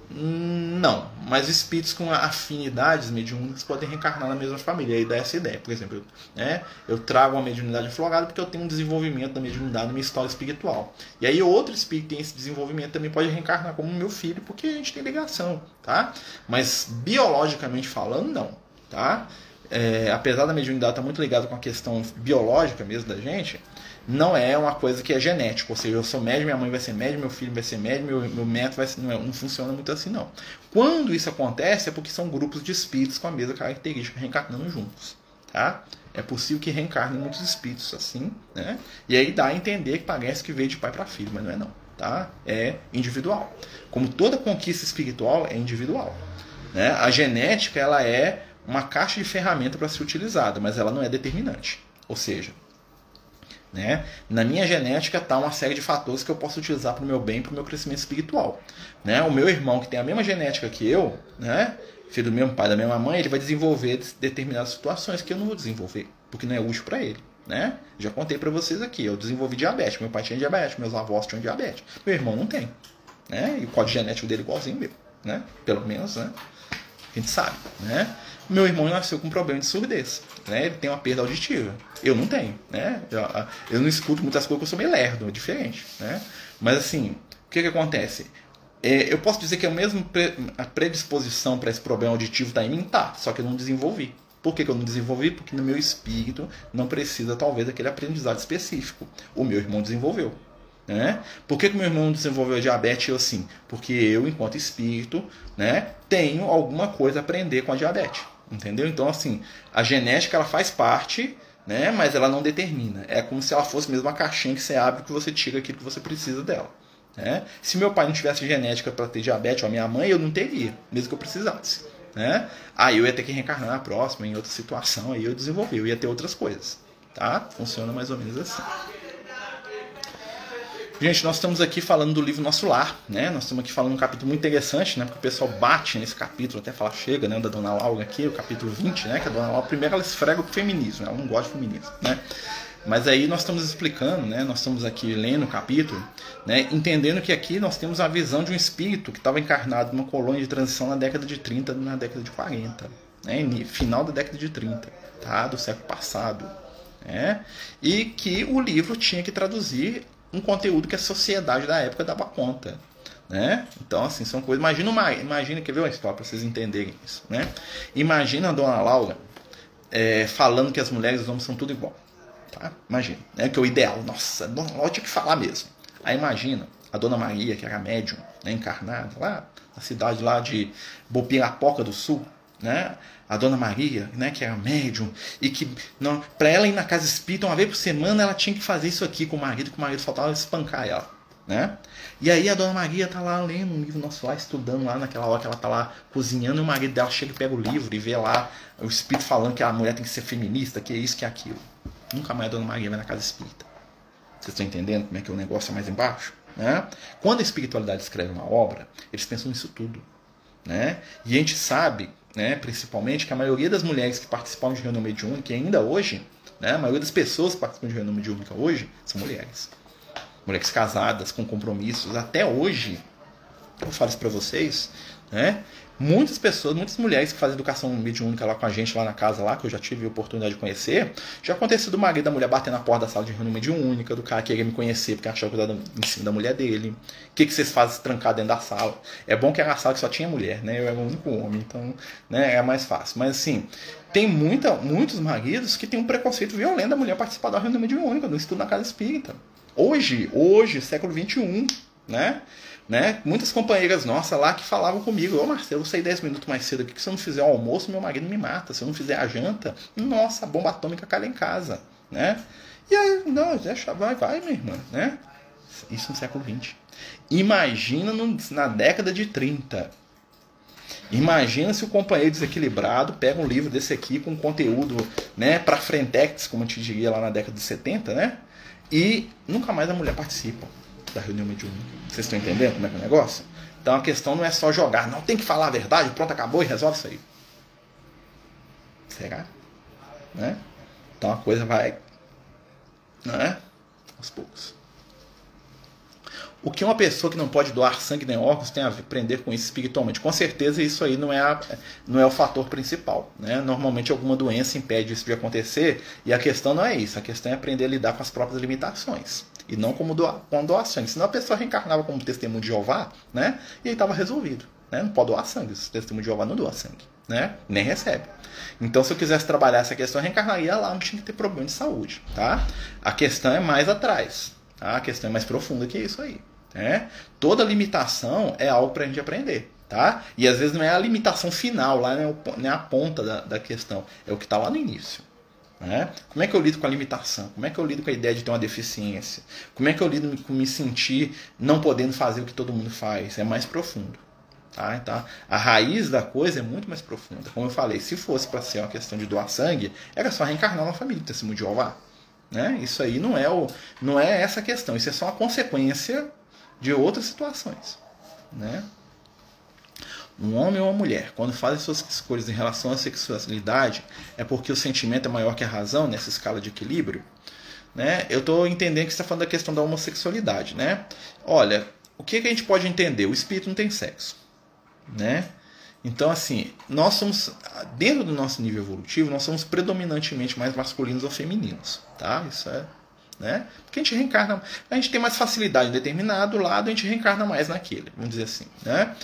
Não, mas espíritos com afinidades mediúnicas podem reencarnar na mesma família. Aí dá essa ideia. Por exemplo, eu, né, eu trago uma mediunidade florada porque eu tenho um desenvolvimento da mediunidade na minha história espiritual. E aí outro espírito que tem esse desenvolvimento também pode reencarnar como meu filho porque a gente tem ligação, tá? Mas biologicamente falando, não, tá? É, apesar da mediunidade estar muito ligada com a questão biológica mesmo da gente, não é uma coisa que é genética. Ou seja, eu sou médio, minha mãe vai ser médio, meu filho vai ser médio, meu, meu método vai ser, não, é, não funciona muito assim, não. Quando isso acontece, é porque são grupos de espíritos com a mesma característica reencarnando juntos. Tá? É possível que reencarnem muitos espíritos assim, né? E aí dá a entender que parece que veio de pai para filho, mas não é não, tá? É individual. Como toda conquista espiritual é individual, né? A genética ela é uma caixa de ferramenta para ser utilizada, mas ela não é determinante. Ou seja, né, na minha genética está uma série de fatores que eu posso utilizar para o meu bem, para o meu crescimento espiritual. Né? O meu irmão, que tem a mesma genética que eu, né, filho do mesmo pai, da mesma mãe, ele vai desenvolver determinadas situações que eu não vou desenvolver, porque não é útil para ele. Né? Já contei para vocês aqui, eu desenvolvi diabetes, meu pai tinha diabetes, meus avós tinham diabetes, meu irmão não tem. Né? E o código genético dele é igualzinho meu, né? Pelo menos, né? A gente sabe, né? Meu irmão nasceu com problema de surdez, né? Ele tem uma perda auditiva. Eu não tenho, né? Eu, eu não escuto muitas coisas eu sou meio lerdo, é diferente, né? Mas assim, o que que acontece? É, eu posso dizer que é a mesma pre, a predisposição para esse problema auditivo está em mim, tá? Só que eu não desenvolvi. Por que, que, eu não desenvolvi? Porque no meu espírito não precisa, talvez, daquele aprendizado específico. O meu irmão desenvolveu. Né? Por que, que meu irmão desenvolveu diabetes eu sim? Porque eu, enquanto espírito, né, tenho alguma coisa a aprender com a diabetes. Entendeu? Então, assim, a genética ela faz parte, né? Mas ela não determina. É como se ela fosse mesmo uma caixinha que você abre que você tira aquilo que você precisa dela. Né? Se meu pai não tivesse genética para ter diabetes, ou a minha mãe, eu não teria, mesmo que eu precisasse. Né? Aí eu ia ter que reencarnar na próxima, em outra situação, aí eu desenvolvi, eu ia ter outras coisas. Tá? Funciona mais ou menos assim. Gente, nós estamos aqui falando do livro Nosso Lar, né? Nós estamos aqui falando um capítulo muito interessante, né? Porque o pessoal bate nesse capítulo, até fala chega, né? Da Dona Laura aqui, o capítulo 20, né? Que a Dona Laura, primeiro ela esfrega o feminismo, ela não gosta de feminismo, né? Mas aí nós estamos explicando, né? Nós estamos aqui lendo o capítulo, né? Entendendo que aqui nós temos a visão de um espírito que estava encarnado numa colônia de transição na década de 30, na década de 40, né? Final da década de 30, tá? Do século passado, né? E que o livro tinha que traduzir um conteúdo que a sociedade da época dava conta. Né? Então, assim, são coisas. Imagina uma. Imagina, quer ver uma história para vocês entenderem isso. Né? Imagina a dona Laura é, falando que as mulheres e os homens são tudo igual. Tá? Imagina. Né? Que é o ideal. Nossa, a dona Laura tinha que falar mesmo. Aí imagina a dona Maria, que era médium, né, encarnada, lá na cidade lá de Bopirapoca do Sul, né? a Dona Maria, né, que era médium, e que para ela ir na casa espírita uma vez por semana ela tinha que fazer isso aqui com o marido, que o marido faltava espancar ela. Né? E aí a Dona Maria tá lá lendo um livro nosso lá, estudando lá naquela hora que ela tá lá cozinhando, e o marido dela chega e pega o livro e vê lá o espírito falando que a mulher tem que ser feminista, que é isso, que é aquilo. Nunca mais a Dona Maria vai na casa espírita. Vocês estão entendendo como é que o negócio é mais embaixo? Né? Quando a espiritualidade escreve uma obra, eles pensam nisso tudo. Né? E a gente sabe né, principalmente, que a maioria das mulheres que participam de reunião mediúnica, ainda hoje, né, a maioria das pessoas que participam de reunião mediúnica hoje são mulheres. Mulheres casadas, com compromissos. Até hoje, eu falo isso para vocês, né, muitas pessoas, muitas mulheres que fazem educação mediúnica lá com a gente, lá na casa, lá, que eu já tive a oportunidade de conhecer, já aconteceu do marido da mulher bater na porta da sala de reunião mediúnica, do cara querer me conhecer porque achava que eu em cima da mulher dele. O que, que vocês fazem trancar dentro da sala? É bom que era uma sala que só tinha mulher, né? Eu era o único homem, então né, é mais fácil. Mas assim, tem muita, muitos maridos que têm um preconceito violento da mulher participar da reunião mediúnica, do estudo na casa espírita. Hoje, hoje, século XXI, né? Né? Muitas companheiras nossas lá que falavam comigo, ô oh, Marcelo, eu saí 10 minutos mais cedo aqui, que se eu não fizer o almoço, meu marido me mata. Se eu não fizer a janta, nossa, a bomba atômica cai lá em casa. Né? E aí, não, deixa, vai, vai, minha irmã. Né? Isso no século XX. Imagina no, na década de 30. Imagina se o companheiro desequilibrado pega um livro desse aqui com conteúdo né, para frentex, como a gente diria lá na década de 70, né? E nunca mais a mulher participa da reunião mediúnica. Vocês estão entendendo como é que é o negócio? Então a questão não é só jogar, não tem que falar a verdade, pronto, acabou e resolve isso aí. Será? Né? Então a coisa vai. Né? Aos poucos. O que uma pessoa que não pode doar sangue nem órgãos tem a aprender com isso espiritualmente? Com certeza isso aí não é, a, não é o fator principal. Né? Normalmente alguma doença impede isso de acontecer e a questão não é isso. A questão é aprender a lidar com as próprias limitações e não como doa, com doações. Senão a pessoa reencarnava como testemunho de Jeová né? e aí estava resolvido. Né? Não pode doar sangue. O testemunho de Jeová não doa sangue. Né? Nem recebe. Então, se eu quisesse trabalhar essa questão, eu reencarnaria lá, não tinha que ter problema de saúde. Tá? A questão é mais atrás. Tá? A questão é mais profunda que isso aí. Né? Toda limitação é algo para a gente aprender. Tá? E às vezes não é a limitação final, lá não é a ponta da, da questão, é o que está lá no início. Né? Como é que eu lido com a limitação? Como é que eu lido com a ideia de ter uma deficiência? Como é que eu lido com me sentir não podendo fazer o que todo mundo faz? É mais profundo. Tá? Então, a raiz da coisa é muito mais profunda. Como eu falei, se fosse para ser uma questão de doar sangue, era só reencarnar uma família do testemunho de Jeová. Né? Isso aí não é, o, não é essa questão, isso é só uma consequência de outras situações. Né? Um homem ou uma mulher, quando fazem suas escolhas em relação à sexualidade, é porque o sentimento é maior que a razão nessa escala de equilíbrio? Né? Eu estou entendendo que você está falando da questão da homossexualidade. Né? Olha, o que, que a gente pode entender? O espírito não tem sexo. Né? Então, assim, nós somos, dentro do nosso nível evolutivo, nós somos predominantemente mais masculinos ou femininos. Tá? Isso é né? Porque a gente reencarna, a gente tem mais facilidade em determinado lado, a gente reencarna mais naquele, vamos dizer assim. Né?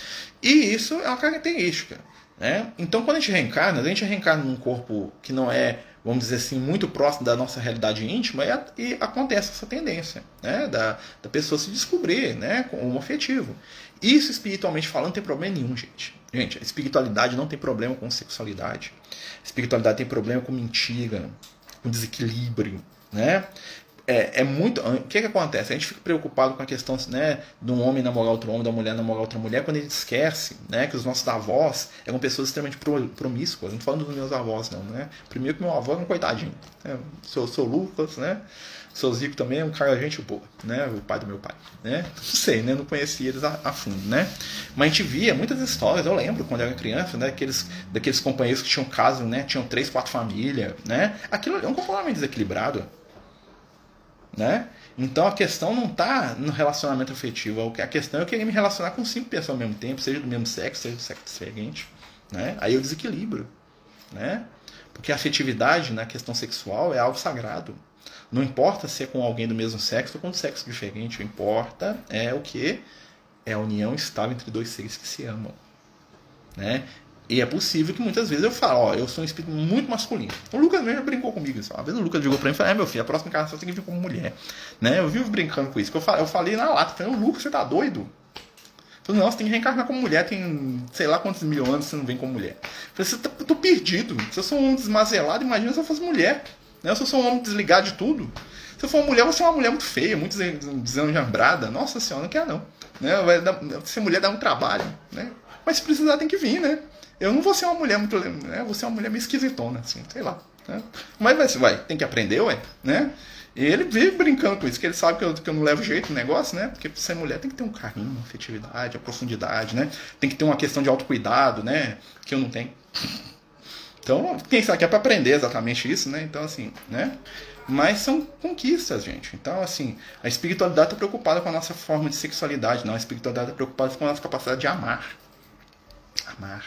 E isso é uma característica. Né? Então, quando a gente reencarna, a gente reencarna num corpo que não é, vamos dizer assim, muito próximo da nossa realidade íntima, e, acontece essa tendência né? da, da pessoa se descobrir né? como afetivo. Isso, espiritualmente falando, não tem problema nenhum, gente. Gente, a espiritualidade não tem problema com sexualidade. A espiritualidade tem problema com mentira, com desequilíbrio. Né? É, é muito. O que, que acontece? A gente fica preocupado com a questão né, de um homem namorar outro homem, da mulher namorar outra mulher, quando a gente esquece né, que os nossos avós eram pessoas extremamente promíscuas. Não falando dos meus avós, não. Né? Primeiro que meu avô era um coitadinho. Né? Sou, sou Lucas, né? Sou Zico também é um cara gente boa, né? O pai do meu pai, né? Não sei, né? Não conhecia eles a, a, fundo, né? Mas a gente via muitas histórias, eu lembro quando eu era criança, né? Daqueles, daqueles companheiros que tinham casa, né? Tinham três, quatro famílias, né? Aquilo é um comportamento desequilibrado, né? Então a questão não está no relacionamento afetivo, a questão é eu querer me relacionar com cinco pessoas ao mesmo tempo, seja do mesmo sexo, seja do sexo diferente, né? Aí eu desequilibro, né? Porque a afetividade na questão sexual é algo sagrado. Não importa se é com alguém do mesmo sexo ou com um sexo diferente, o importa é o que é a união estável entre dois seres que se amam, né? E é possível que muitas vezes eu falo, ó, eu sou um espírito muito masculino. O Lucas mesmo brincou comigo isso. Uma vez o Lucas ligou pra mim e falou, é meu filho, a próxima encarnação tem que vir como mulher. Né? Eu vivo brincando com isso. Eu falei, eu falei na lata, falei, Lucas, você tá doido? Falei, não, você tem que reencarnar como mulher, tem sei lá quantos mil anos você não vem como mulher. Eu falei, você tá, tô perdido. Se eu sou um desmazelado, imagina se eu fosse mulher. Né? Se eu sou um homem desligado de tudo. Se eu for uma mulher, você é uma mulher muito feia, muito desenjambrada. Nossa senhora, não quer não. Né? Vai dar, ser mulher dá um trabalho. Né? Mas se precisar, tem que vir, né? Eu não vou ser uma mulher muito. Né? Vou ser uma mulher meio esquisitona, assim, sei lá. Né? Mas vai, vai, tem que aprender, ué, né? E ele vive brincando com isso, que ele sabe que eu, que eu não levo jeito no negócio, né? Porque ser mulher tem que ter um carinho, uma afetividade, a profundidade, né? Tem que ter uma questão de autocuidado, né? Que eu não tenho. Então, quem sabe que é para aprender exatamente isso, né? Então, assim, né? Mas são conquistas, gente. Então, assim, a espiritualidade está preocupada com a nossa forma de sexualidade, não. A espiritualidade está preocupada com a nossa capacidade de amar. Amar,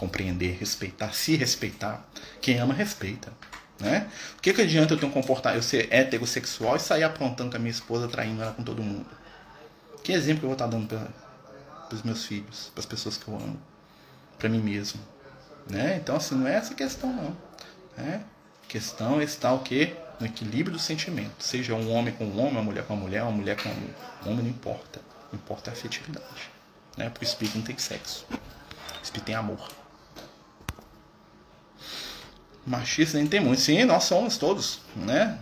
compreender, respeitar, se respeitar. Quem ama, respeita. Né? O que, que adianta eu ter um comportamento, eu ser heterossexual e sair aprontando com a minha esposa, traindo ela com todo mundo? Que exemplo que eu vou estar dando para os meus filhos, para as pessoas que eu amo, para mim mesmo? Né? Então, assim, não é essa questão, não. Né? A questão está o quê? No equilíbrio do sentimento. Seja um homem com um homem, uma mulher com uma mulher, uma mulher com um homem, não importa. Não importa a afetividade. Né? Porque o espírito não tem sexo. O espírito tem amor. Machista nem tem muito. Sim, nós somos todos, né?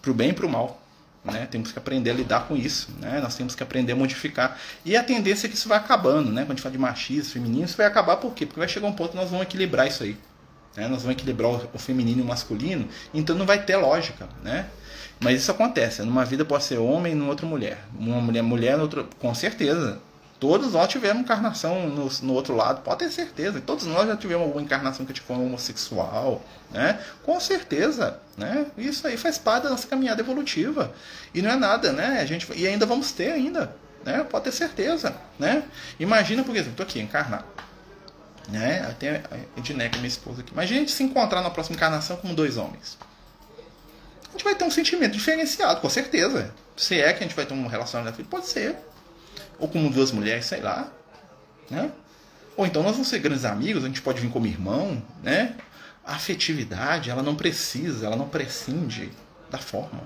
Pro bem e pro mal. Né? Temos que aprender a lidar com isso. Né? Nós temos que aprender a modificar. E a tendência é que isso vai acabando. Né? Quando a gente fala de machismo, feminino, isso vai acabar por quê? Porque vai chegar um ponto que nós vamos equilibrar isso aí. Né? Nós vamos equilibrar o feminino e o masculino. Então não vai ter lógica. Né? Mas isso acontece. Numa vida pode ser homem numa outra mulher. Uma mulher, mulher, outra. Com certeza. Todos nós tivemos encarnação no, no outro lado, pode ter certeza. Todos nós já tivemos alguma encarnação que tipo homossexual, né? Com certeza, né? Isso aí faz parte da nossa caminhada evolutiva. E não é nada, né? A gente e ainda vamos ter ainda, né? Pode ter certeza, né? Imagina, por exemplo, tô aqui encarnado, né? Até a Edneca, minha esposa aqui. Imagina a gente se encontrar na próxima encarnação como dois homens. A gente vai ter um sentimento diferenciado, com certeza. Se é que a gente vai ter um relacionamento, pode ser ou como duas mulheres, sei lá. Né? Ou então nós vamos ser grandes amigos, a gente pode vir como irmão. Né? A afetividade, ela não precisa, ela não prescinde da forma.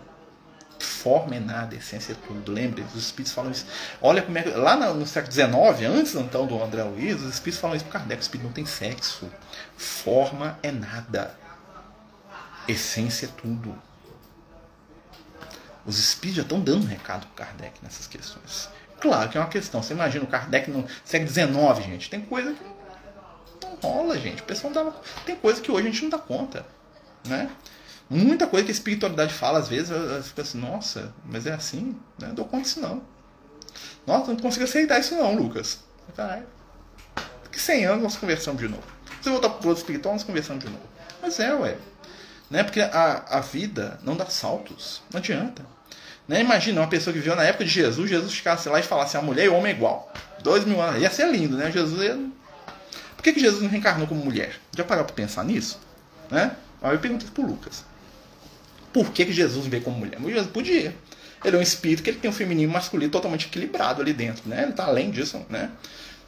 Forma é nada, essência é tudo. Lembre, os espíritos falam isso. Olha como é que. Lá no, século XIX, antes então do André Luiz, os espíritos falam isso para Kardec: o espírito não tem sexo. Forma é nada. Essência é tudo. Os espíritos já estão dando recado para Kardec nessas questões. Claro que é uma questão. Você imagina o Kardec no século XIX, gente. Tem coisa que não rola, gente. O pessoal dava. Tem coisa que hoje a gente não dá conta. Né? Muita coisa que a espiritualidade fala, às vezes, eu, fico assim, nossa, mas é assim? Né? Não dou conta disso não. Nossa, não consigo aceitar isso não, Lucas. Caralho. Daqui 100 anos nós conversamos de novo. Se voltar pro outro espiritual, nós conversamos de novo. Mas é, ué. Né? Porque a, a vida não dá saltos. Não adianta. Né? Imagina uma pessoa que viveu na época de Jesus, Jesus ficasse lá e falasse a mulher e o homem é igual. Dois mil anos. Ia ser lindo, né? Jesus ia... Por que, que Jesus não reencarnou como mulher? Já parou para pensar nisso? Né? Aí eu pergunto pro Lucas. Por que, que Jesus veio como mulher? Jesus podia. Ele é um espírito que ele tem um feminino e masculino totalmente equilibrado ali dentro, né? Ele está além disso, né?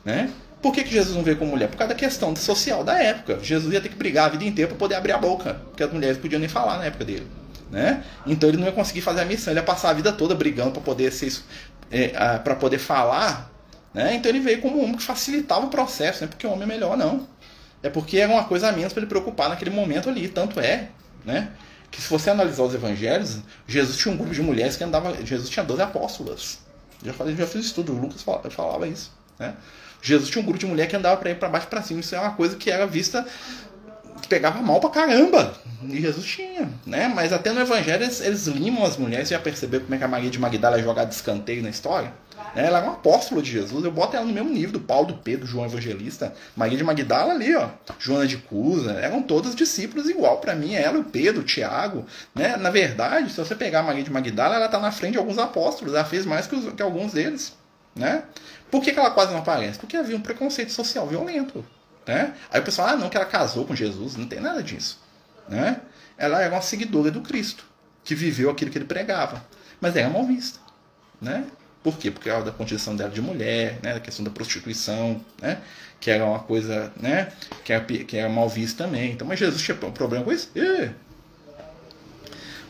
né? Por que, que Jesus não veio como mulher? Por causa da questão social da época. Jesus ia ter que brigar a vida inteira para poder abrir a boca, porque as mulheres podiam nem falar na época dele. Né? Então ele não ia conseguir fazer a missão, ele ia passar a vida toda brigando para poder ser é, para poder falar, né? Então ele veio como um homem que facilitava o processo, não é porque o homem é melhor não. É porque era uma coisa a menos para ele preocupar naquele momento ali, tanto é, né? que se você analisar os evangelhos, Jesus tinha um grupo de mulheres que andava. Jesus tinha 12 apóstolas. Já, falei, já fiz estudo, o Lucas falava, falava isso. Né? Jesus tinha um grupo de mulher que andava para ir para baixo para cima. Isso é uma coisa que era vista pegava mal pra caramba. E Jesus tinha, né? Mas até no Evangelho eles, eles limam as mulheres. Você já percebeu como é que a Maria de Magdala é jogada de escanteio na história? Né? Ela é uma apóstola de Jesus. Eu boto ela no mesmo nível do Paulo, do Pedro, João Evangelista. Maria de Magdala ali, ó. Joana de Cusa. Eram todas discípulos igual para mim. Ela, o Pedro, o Tiago. Né? Na verdade, se você pegar a Maria de Magdala, ela tá na frente de alguns apóstolos. Ela fez mais que, os, que alguns deles. Né? Por que, que ela quase não aparece? Porque havia um preconceito social violento. Né? Aí o pessoal, ah, não, que ela casou com Jesus, não tem nada disso. Né? Ela era uma seguidora do Cristo, que viveu aquilo que ele pregava. Mas era mal vista. Né? Por quê? Porque era da condição dela de mulher, né? da questão da prostituição, né? que era uma coisa né? que, era, que era mal vista também. Então, mas Jesus tinha um problema com isso?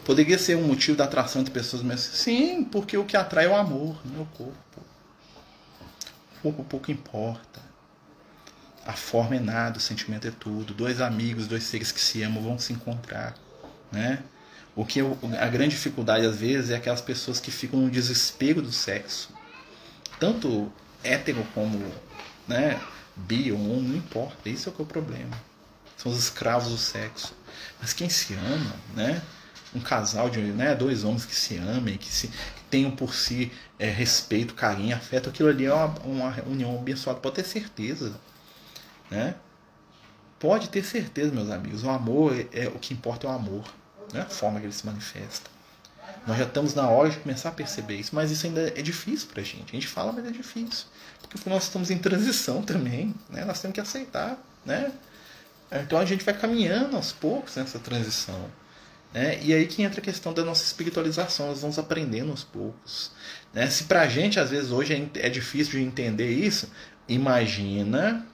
Poderia ser um motivo da atração entre pessoas, mas sim, porque o que atrai é o amor, não é o corpo. O corpo pouco importa. A forma é nada, o sentimento é tudo. Dois amigos, dois seres que se amam vão se encontrar, né? O que eu, a grande dificuldade às vezes é aquelas pessoas que ficam no desespero do sexo. Tanto hétero como, né, bi ou homo, não importa. Isso é o que é o problema. São os escravos do sexo. Mas quem se ama, né? Um casal de né, dois homens que se amem, que se que tenham por si é, respeito, carinho, afeto, aquilo ali é uma, uma união abençoada, pode ter certeza. Né? Pode ter certeza, meus amigos, o amor é, é o que importa é o amor, não é a forma que ele se manifesta. Nós já estamos na hora de começar a perceber isso, mas isso ainda é difícil para a gente. A gente fala, mas é difícil. Porque nós estamos em transição também, né? nós temos que aceitar. Né? Então a gente vai caminhando aos poucos nessa transição. Né? E aí que entra a questão da nossa espiritualização, nós vamos aprendendo aos poucos. Né? Se para a gente, às vezes, hoje é, é difícil de entender isso, imagina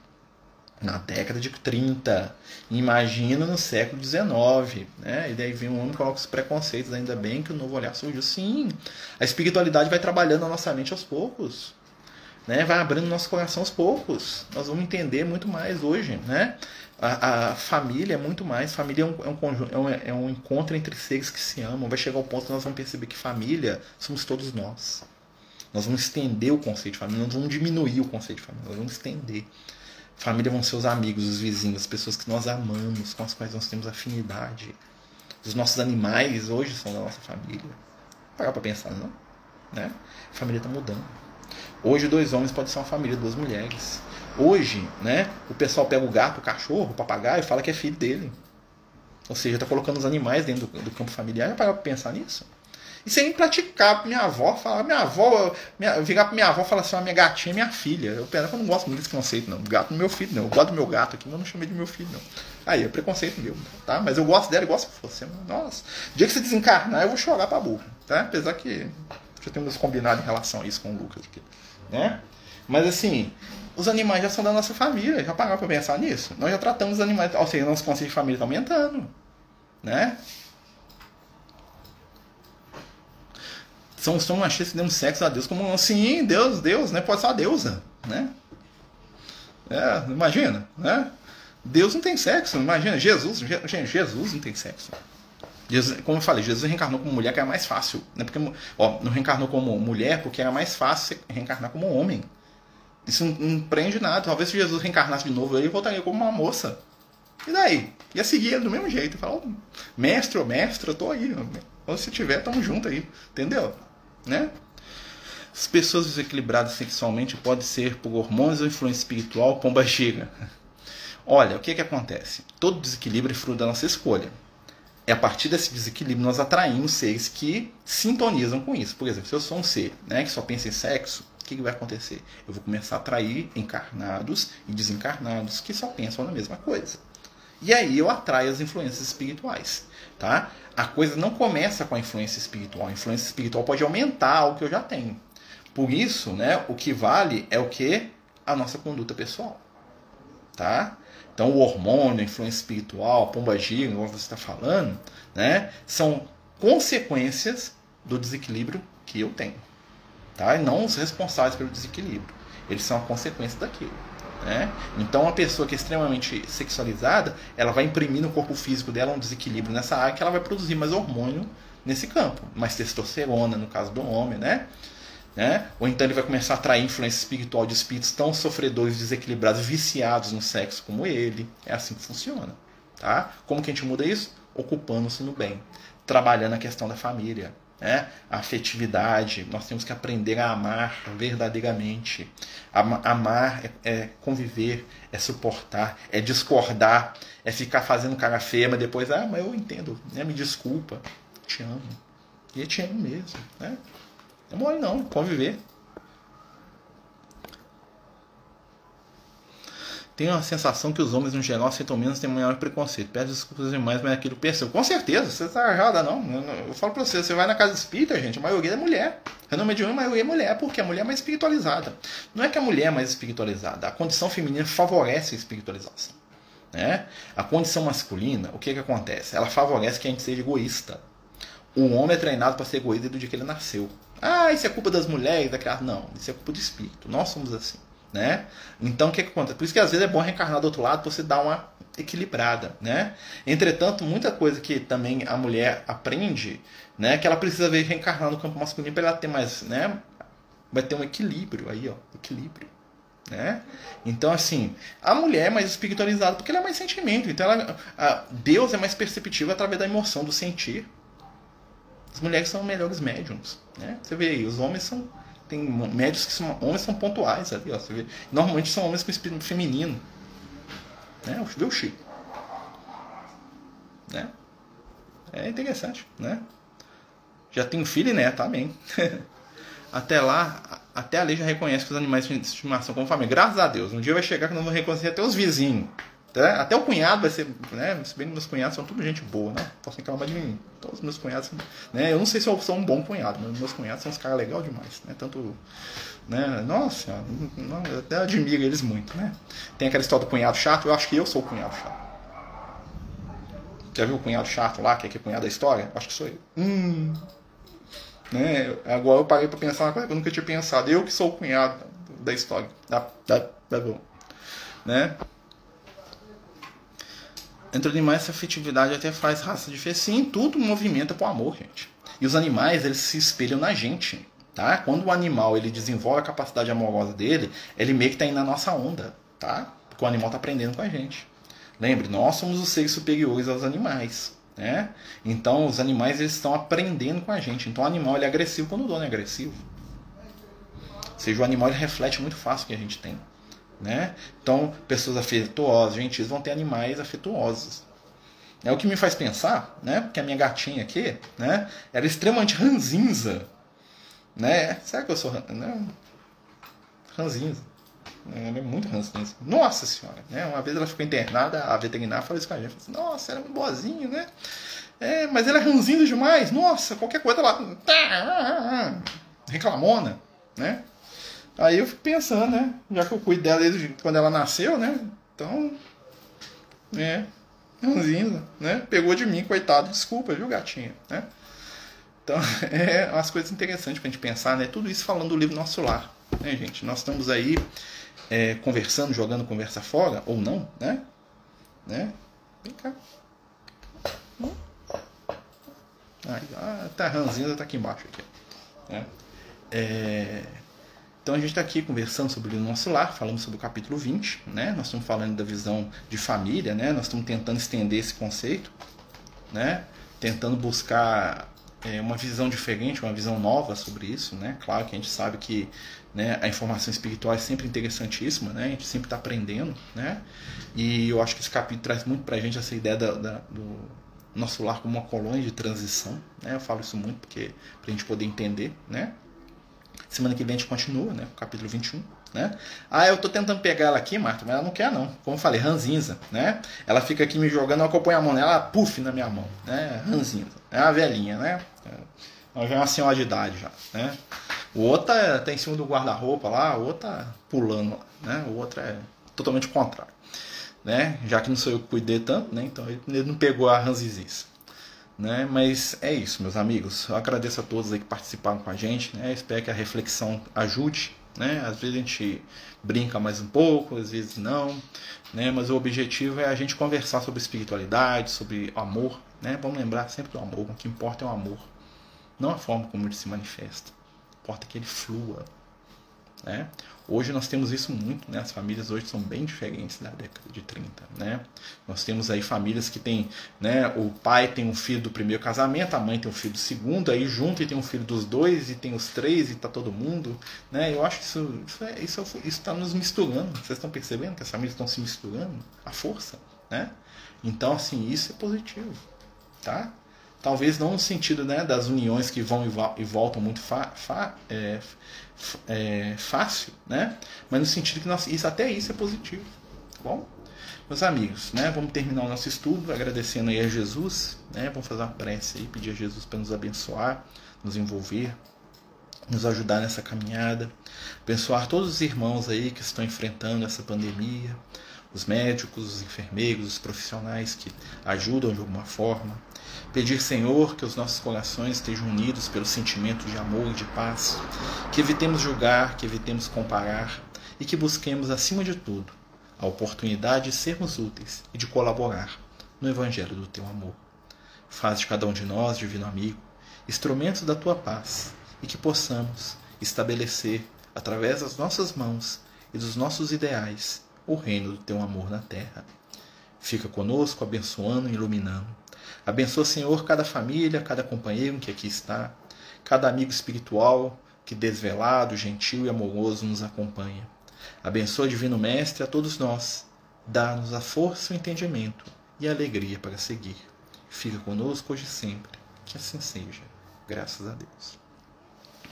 na década de 30. Imagina no século XIX. Né? E daí vem um homem coloca os preconceitos, ainda bem que o novo olhar surgiu. Sim, a espiritualidade vai trabalhando na nossa mente aos poucos. Né? Vai abrindo nosso coração aos poucos. Nós vamos entender muito mais hoje. Né? A, a família é muito mais. Família é um, é um, conjunto, é, um, é um encontro entre seres que se amam. Vai chegar ao ponto que nós vamos perceber que família somos todos nós. Nós vamos estender o conceito de família, nós vamos diminuir o conceito de família, nós vamos estender. Família vão ser os amigos, os vizinhos, as pessoas que nós amamos, com as quais nós temos afinidade. Os nossos animais hoje são da nossa família. Parar para pensar, não? Né? A família está mudando. Hoje, dois homens podem ser uma família, duas mulheres. Hoje, né, o pessoal pega o gato, o cachorro, o papagaio e fala que é filho dele. Ou seja, está colocando os animais dentro do, do campo familiar. Já parar para pensar nisso? E sem praticar. Minha avó fala, minha avó, minha, virar pra minha avó e falar assim, minha gatinha é minha filha. Eu, eu não gosto muito desse conceito, não. Gato no meu filho, não. Eu gosto do meu gato aqui, mas eu não chamei de meu filho, não. Aí, é preconceito meu, tá? Mas eu gosto dela, eu gosto de você. Nossa, dia que você desencarnar, eu vou chorar pra burra, tá? Apesar que já temos combinado em relação a isso com o Lucas aqui, né? Mas assim, os animais já são da nossa família, já pararam pra pensar nisso? Nós já tratamos os animais, ou seja, nosso conceito de família está aumentando, né? São, são machistas demos sexo a Deus como assim, Deus, Deus, né? Pode ser a deusa, né? É, imagina, né? Deus não tem sexo, imagina, Jesus, gente, Jesus não tem sexo. Jesus, como eu falei, Jesus reencarnou como mulher que era mais fácil, né? Porque, ó, não reencarnou como mulher porque era mais fácil reencarnar como homem. Isso não, não prende nada. Talvez se Jesus reencarnasse de novo, ele voltaria como uma moça. E daí? Ia seguir ele do mesmo jeito. Falar, mestre mestre, eu tô aí. Onde se tiver, tamo junto aí. Entendeu? Né? As pessoas desequilibradas sexualmente podem ser por hormônios ou influência espiritual, pomba gira. Olha, o que, que acontece? Todo desequilíbrio é fruto da nossa escolha. É a partir desse desequilíbrio nós atraímos seres que sintonizam com isso. Por exemplo, se eu sou um ser né, que só pensa em sexo, o que, que vai acontecer? Eu vou começar a atrair encarnados e desencarnados que só pensam na mesma coisa. E aí eu atraio as influências espirituais. Tá? A coisa não começa com a influência espiritual. A influência espiritual pode aumentar o que eu já tenho. Por isso, né, o que vale é o que? A nossa conduta pessoal. Tá? Então, o hormônio, a influência espiritual, a pomba gira, como você está falando, né, são consequências do desequilíbrio que eu tenho. Tá? E não os responsáveis pelo desequilíbrio. Eles são a consequência daquilo. Né? Então, uma pessoa que é extremamente sexualizada, ela vai imprimir no corpo físico dela um desequilíbrio nessa área que ela vai produzir mais hormônio nesse campo, mais testosterona no caso do homem, né? né? Ou então ele vai começar a atrair influência espiritual de espíritos tão sofredores, desequilibrados, viciados no sexo como ele. É assim que funciona, tá? Como que a gente muda isso? Ocupando-se no bem, trabalhando a questão da família, né? a afetividade. Nós temos que aprender a amar verdadeiramente. Amar é, é, conviver, é suportar, é discordar, é ficar fazendo cara feia, mas depois, ah, mas eu entendo, né? me desculpa, te amo. E eu te amo mesmo. Né? É mole não, conviver. Tenho a sensação que os homens no geral aceitam menos têm maior preconceito. Peço desculpas demais, mas é aquilo percebeu. Com certeza, você está errada, não. Eu falo para você, você vai na casa espírita, gente, a maioria é mulher. Renome de homem, a maioria é mulher, porque a mulher é mais espiritualizada. Não é que a mulher é mais espiritualizada, a condição feminina favorece a espiritualização. Né? A condição masculina, o que, que acontece? Ela favorece que a gente seja egoísta. O homem é treinado para ser egoísta do dia que ele nasceu. Ah, isso é culpa das mulheres, da criança. Não, isso é culpa do espírito. Nós somos assim né? Então o que, que acontece? Por isso que às vezes é bom reencarnar do outro lado para você dar uma equilibrada, né? Entretanto, muita coisa que também a mulher aprende, né, que ela precisa ver reencarnar no campo masculino para ela ter mais, né, vai ter um equilíbrio aí, ó, equilíbrio, né? Então assim, a mulher é mais espiritualizada porque ela é mais sentimento, então ela, a, Deus é mais perceptível através da emoção, do sentir. As mulheres são melhores médiums, né? Você vê aí, os homens são tem médios que são homens são pontuais ali, ó, você vê. Normalmente são homens com espírito feminino. Né? Vê o Chico. Né? É interessante, né? Já tem filho e neto, amém. até lá, até a lei já reconhece que os animais de estimação como família. Graças a Deus. Um dia vai chegar que não vão reconhecer até os vizinhos. Até o cunhado vai ser, né? Se bem que meus cunhados são tudo gente boa, né? Posso reclamar de mim. Todos os meus cunhados, né? Eu não sei se eu sou um bom cunhado, mas meus cunhados são uns caras legais demais, né? Tanto, né? Nossa, não, eu até admiro eles muito, né? Tem aquela história do cunhado chato, eu acho que eu sou o cunhado chato. Já viu o cunhado chato lá, que é que cunhado da história? Acho que sou eu. Hum. Né? Agora eu parei pra pensar uma coisa que eu nunca tinha pensado. Eu que sou o cunhado da história. Tá, tá, tá bom. Né? Entre animais, essa afetividade até faz raça diferente. Sim, tudo movimenta pro amor, gente. E os animais, eles se espelham na gente. Tá? Quando o animal ele desenvolve a capacidade amorosa dele, ele meio que está indo na nossa onda. Tá? Porque o animal está aprendendo com a gente. Lembre, nós somos os seres superiores aos animais. Né? Então, os animais eles estão aprendendo com a gente. Então, o animal ele é agressivo quando o dono é agressivo. Ou seja, o animal ele reflete muito fácil o que a gente tem. Né? Então, pessoas afetuosas, gentis, vão ter animais afetuosos. É o que me faz pensar, né? Porque a minha gatinha aqui, né? Era extremamente ranzinza, né? Será que eu sou né? ranzinza? Ela é muito ranzinza. Nossa senhora, né? Uma vez ela ficou internada, a veterinária falou isso com a gente. Falou Nossa, ela é muito boazinha, né? É, mas ela é ranzinza demais. Nossa, qualquer coisa ela tá, reclamona, né? Aí eu fico pensando, né? Já que eu cuido dela desde quando ela nasceu, né? Então, é, ranzinza, né? Pegou de mim, coitado, desculpa, viu, gatinha, né? Então, é umas coisas interessantes pra gente pensar, né? Tudo isso falando do livro Nosso Lar, né, gente? Nós estamos aí é, conversando, jogando conversa fora, ou não, né? né? Vem cá. Aí, ah, tá ranzinza, tá aqui embaixo. Aqui, né? É... Então a gente está aqui conversando sobre o nosso lar, falando sobre o capítulo 20, né? Nós estamos falando da visão de família, né? Nós estamos tentando estender esse conceito, né? Tentando buscar é, uma visão diferente, uma visão nova sobre isso, né? Claro que a gente sabe que né, a informação espiritual é sempre interessantíssima, né? A gente sempre está aprendendo, né? E eu acho que esse capítulo traz muito para a gente essa ideia da, da, do nosso lar como uma colônia de transição, né? Eu falo isso muito porque para a gente poder entender, né? Semana que vem a gente continua, né? Capítulo 21. Né? Ah, eu tô tentando pegar ela aqui, Marta, mas ela não quer não. Como eu falei, ranzinza, né? Ela fica aqui me jogando, eu ponho a mão nela, ela puf na minha mão, né? Ranzinza. É uma velhinha, né? Ela já é uma senhora de idade já, né? O outro tá, em cima do guarda-roupa lá, o outro tá pulando lá, né? O outro é totalmente contrário, né? Já que não sou eu que cuidei tanto, né? Então ele não pegou a ranzizice. Né? Mas é isso, meus amigos. Eu agradeço a todos aí que participaram com a gente. Né? Espero que a reflexão ajude né? Às vezes a gente brinca mais um pouco, às vezes não, né? Mas o objetivo é a gente conversar sobre espiritualidade, sobre amor, né? Vamos lembrar sempre do amor, o que importa é o amor, não a forma como ele se manifesta. Importa que ele flua, né? Hoje nós temos isso muito, né? As famílias hoje são bem diferentes da década de 30, né? Nós temos aí famílias que tem, né? O pai tem um filho do primeiro casamento, a mãe tem um filho do segundo, aí junto e tem um filho dos dois e tem os três e tá todo mundo, né? Eu acho que isso isso é, isso está nos misturando. Vocês estão percebendo que as famílias estão se misturando? A força, né? Então assim isso é positivo, tá? Talvez não no sentido né, das uniões que vão e voltam muito é, é, fácil, né? mas no sentido que nós, isso, até isso é positivo. Tá bom? Meus amigos, né, vamos terminar o nosso estudo agradecendo aí a Jesus. Né, vamos fazer uma prece aí, pedir a Jesus para nos abençoar, nos envolver, nos ajudar nessa caminhada. Abençoar todos os irmãos aí que estão enfrentando essa pandemia, os médicos, os enfermeiros, os profissionais que ajudam de alguma forma. Pedir, Senhor, que os nossos corações estejam unidos pelo sentimento de amor e de paz, que evitemos julgar, que evitemos comparar e que busquemos, acima de tudo, a oportunidade de sermos úteis e de colaborar no Evangelho do Teu amor. Faz de cada um de nós, divino amigo, instrumentos da Tua paz e que possamos estabelecer, através das nossas mãos e dos nossos ideais, o reino do Teu amor na terra. Fica conosco, abençoando e iluminando Abençoa, Senhor, cada família, cada companheiro que aqui está, cada amigo espiritual que desvelado, gentil e amoroso nos acompanha. Abençoa, Divino Mestre, a todos nós. Dá-nos a força, o entendimento e a alegria para seguir. Fica conosco hoje e sempre. Que assim seja. Graças a Deus.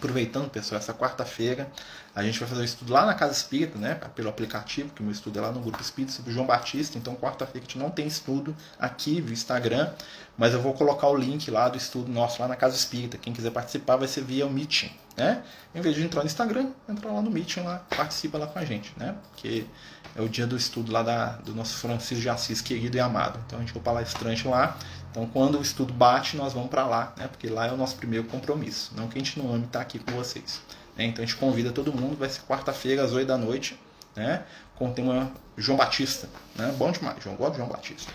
Aproveitando, pessoal, essa quarta-feira a gente vai fazer o um estudo lá na Casa Espírita, né? Pelo aplicativo, que o meu estudo é lá no Grupo Espírita sobre João Batista. Então, quarta-feira a gente não tem estudo aqui via Instagram, mas eu vou colocar o link lá do estudo nosso lá na Casa Espírita. Quem quiser participar vai ser via o Meeting, né? Em vez de entrar no Instagram, entra lá no Meeting, lá, participa lá com a gente, né? Porque é o dia do estudo lá da, do nosso Francisco de Assis, querido e amado. Então, a gente vai palestrante lá então, quando o estudo bate, nós vamos para lá, né? porque lá é o nosso primeiro compromisso. Não que a gente não ame estar aqui com vocês. Né? Então, a gente convida todo mundo. Vai ser quarta-feira, às 8 da noite, né? com o tema João Batista. Né? Bom demais, João. Gosto de João Batista.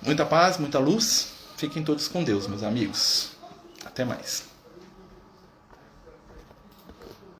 Muita paz, muita luz. Fiquem todos com Deus, meus amigos. Até mais.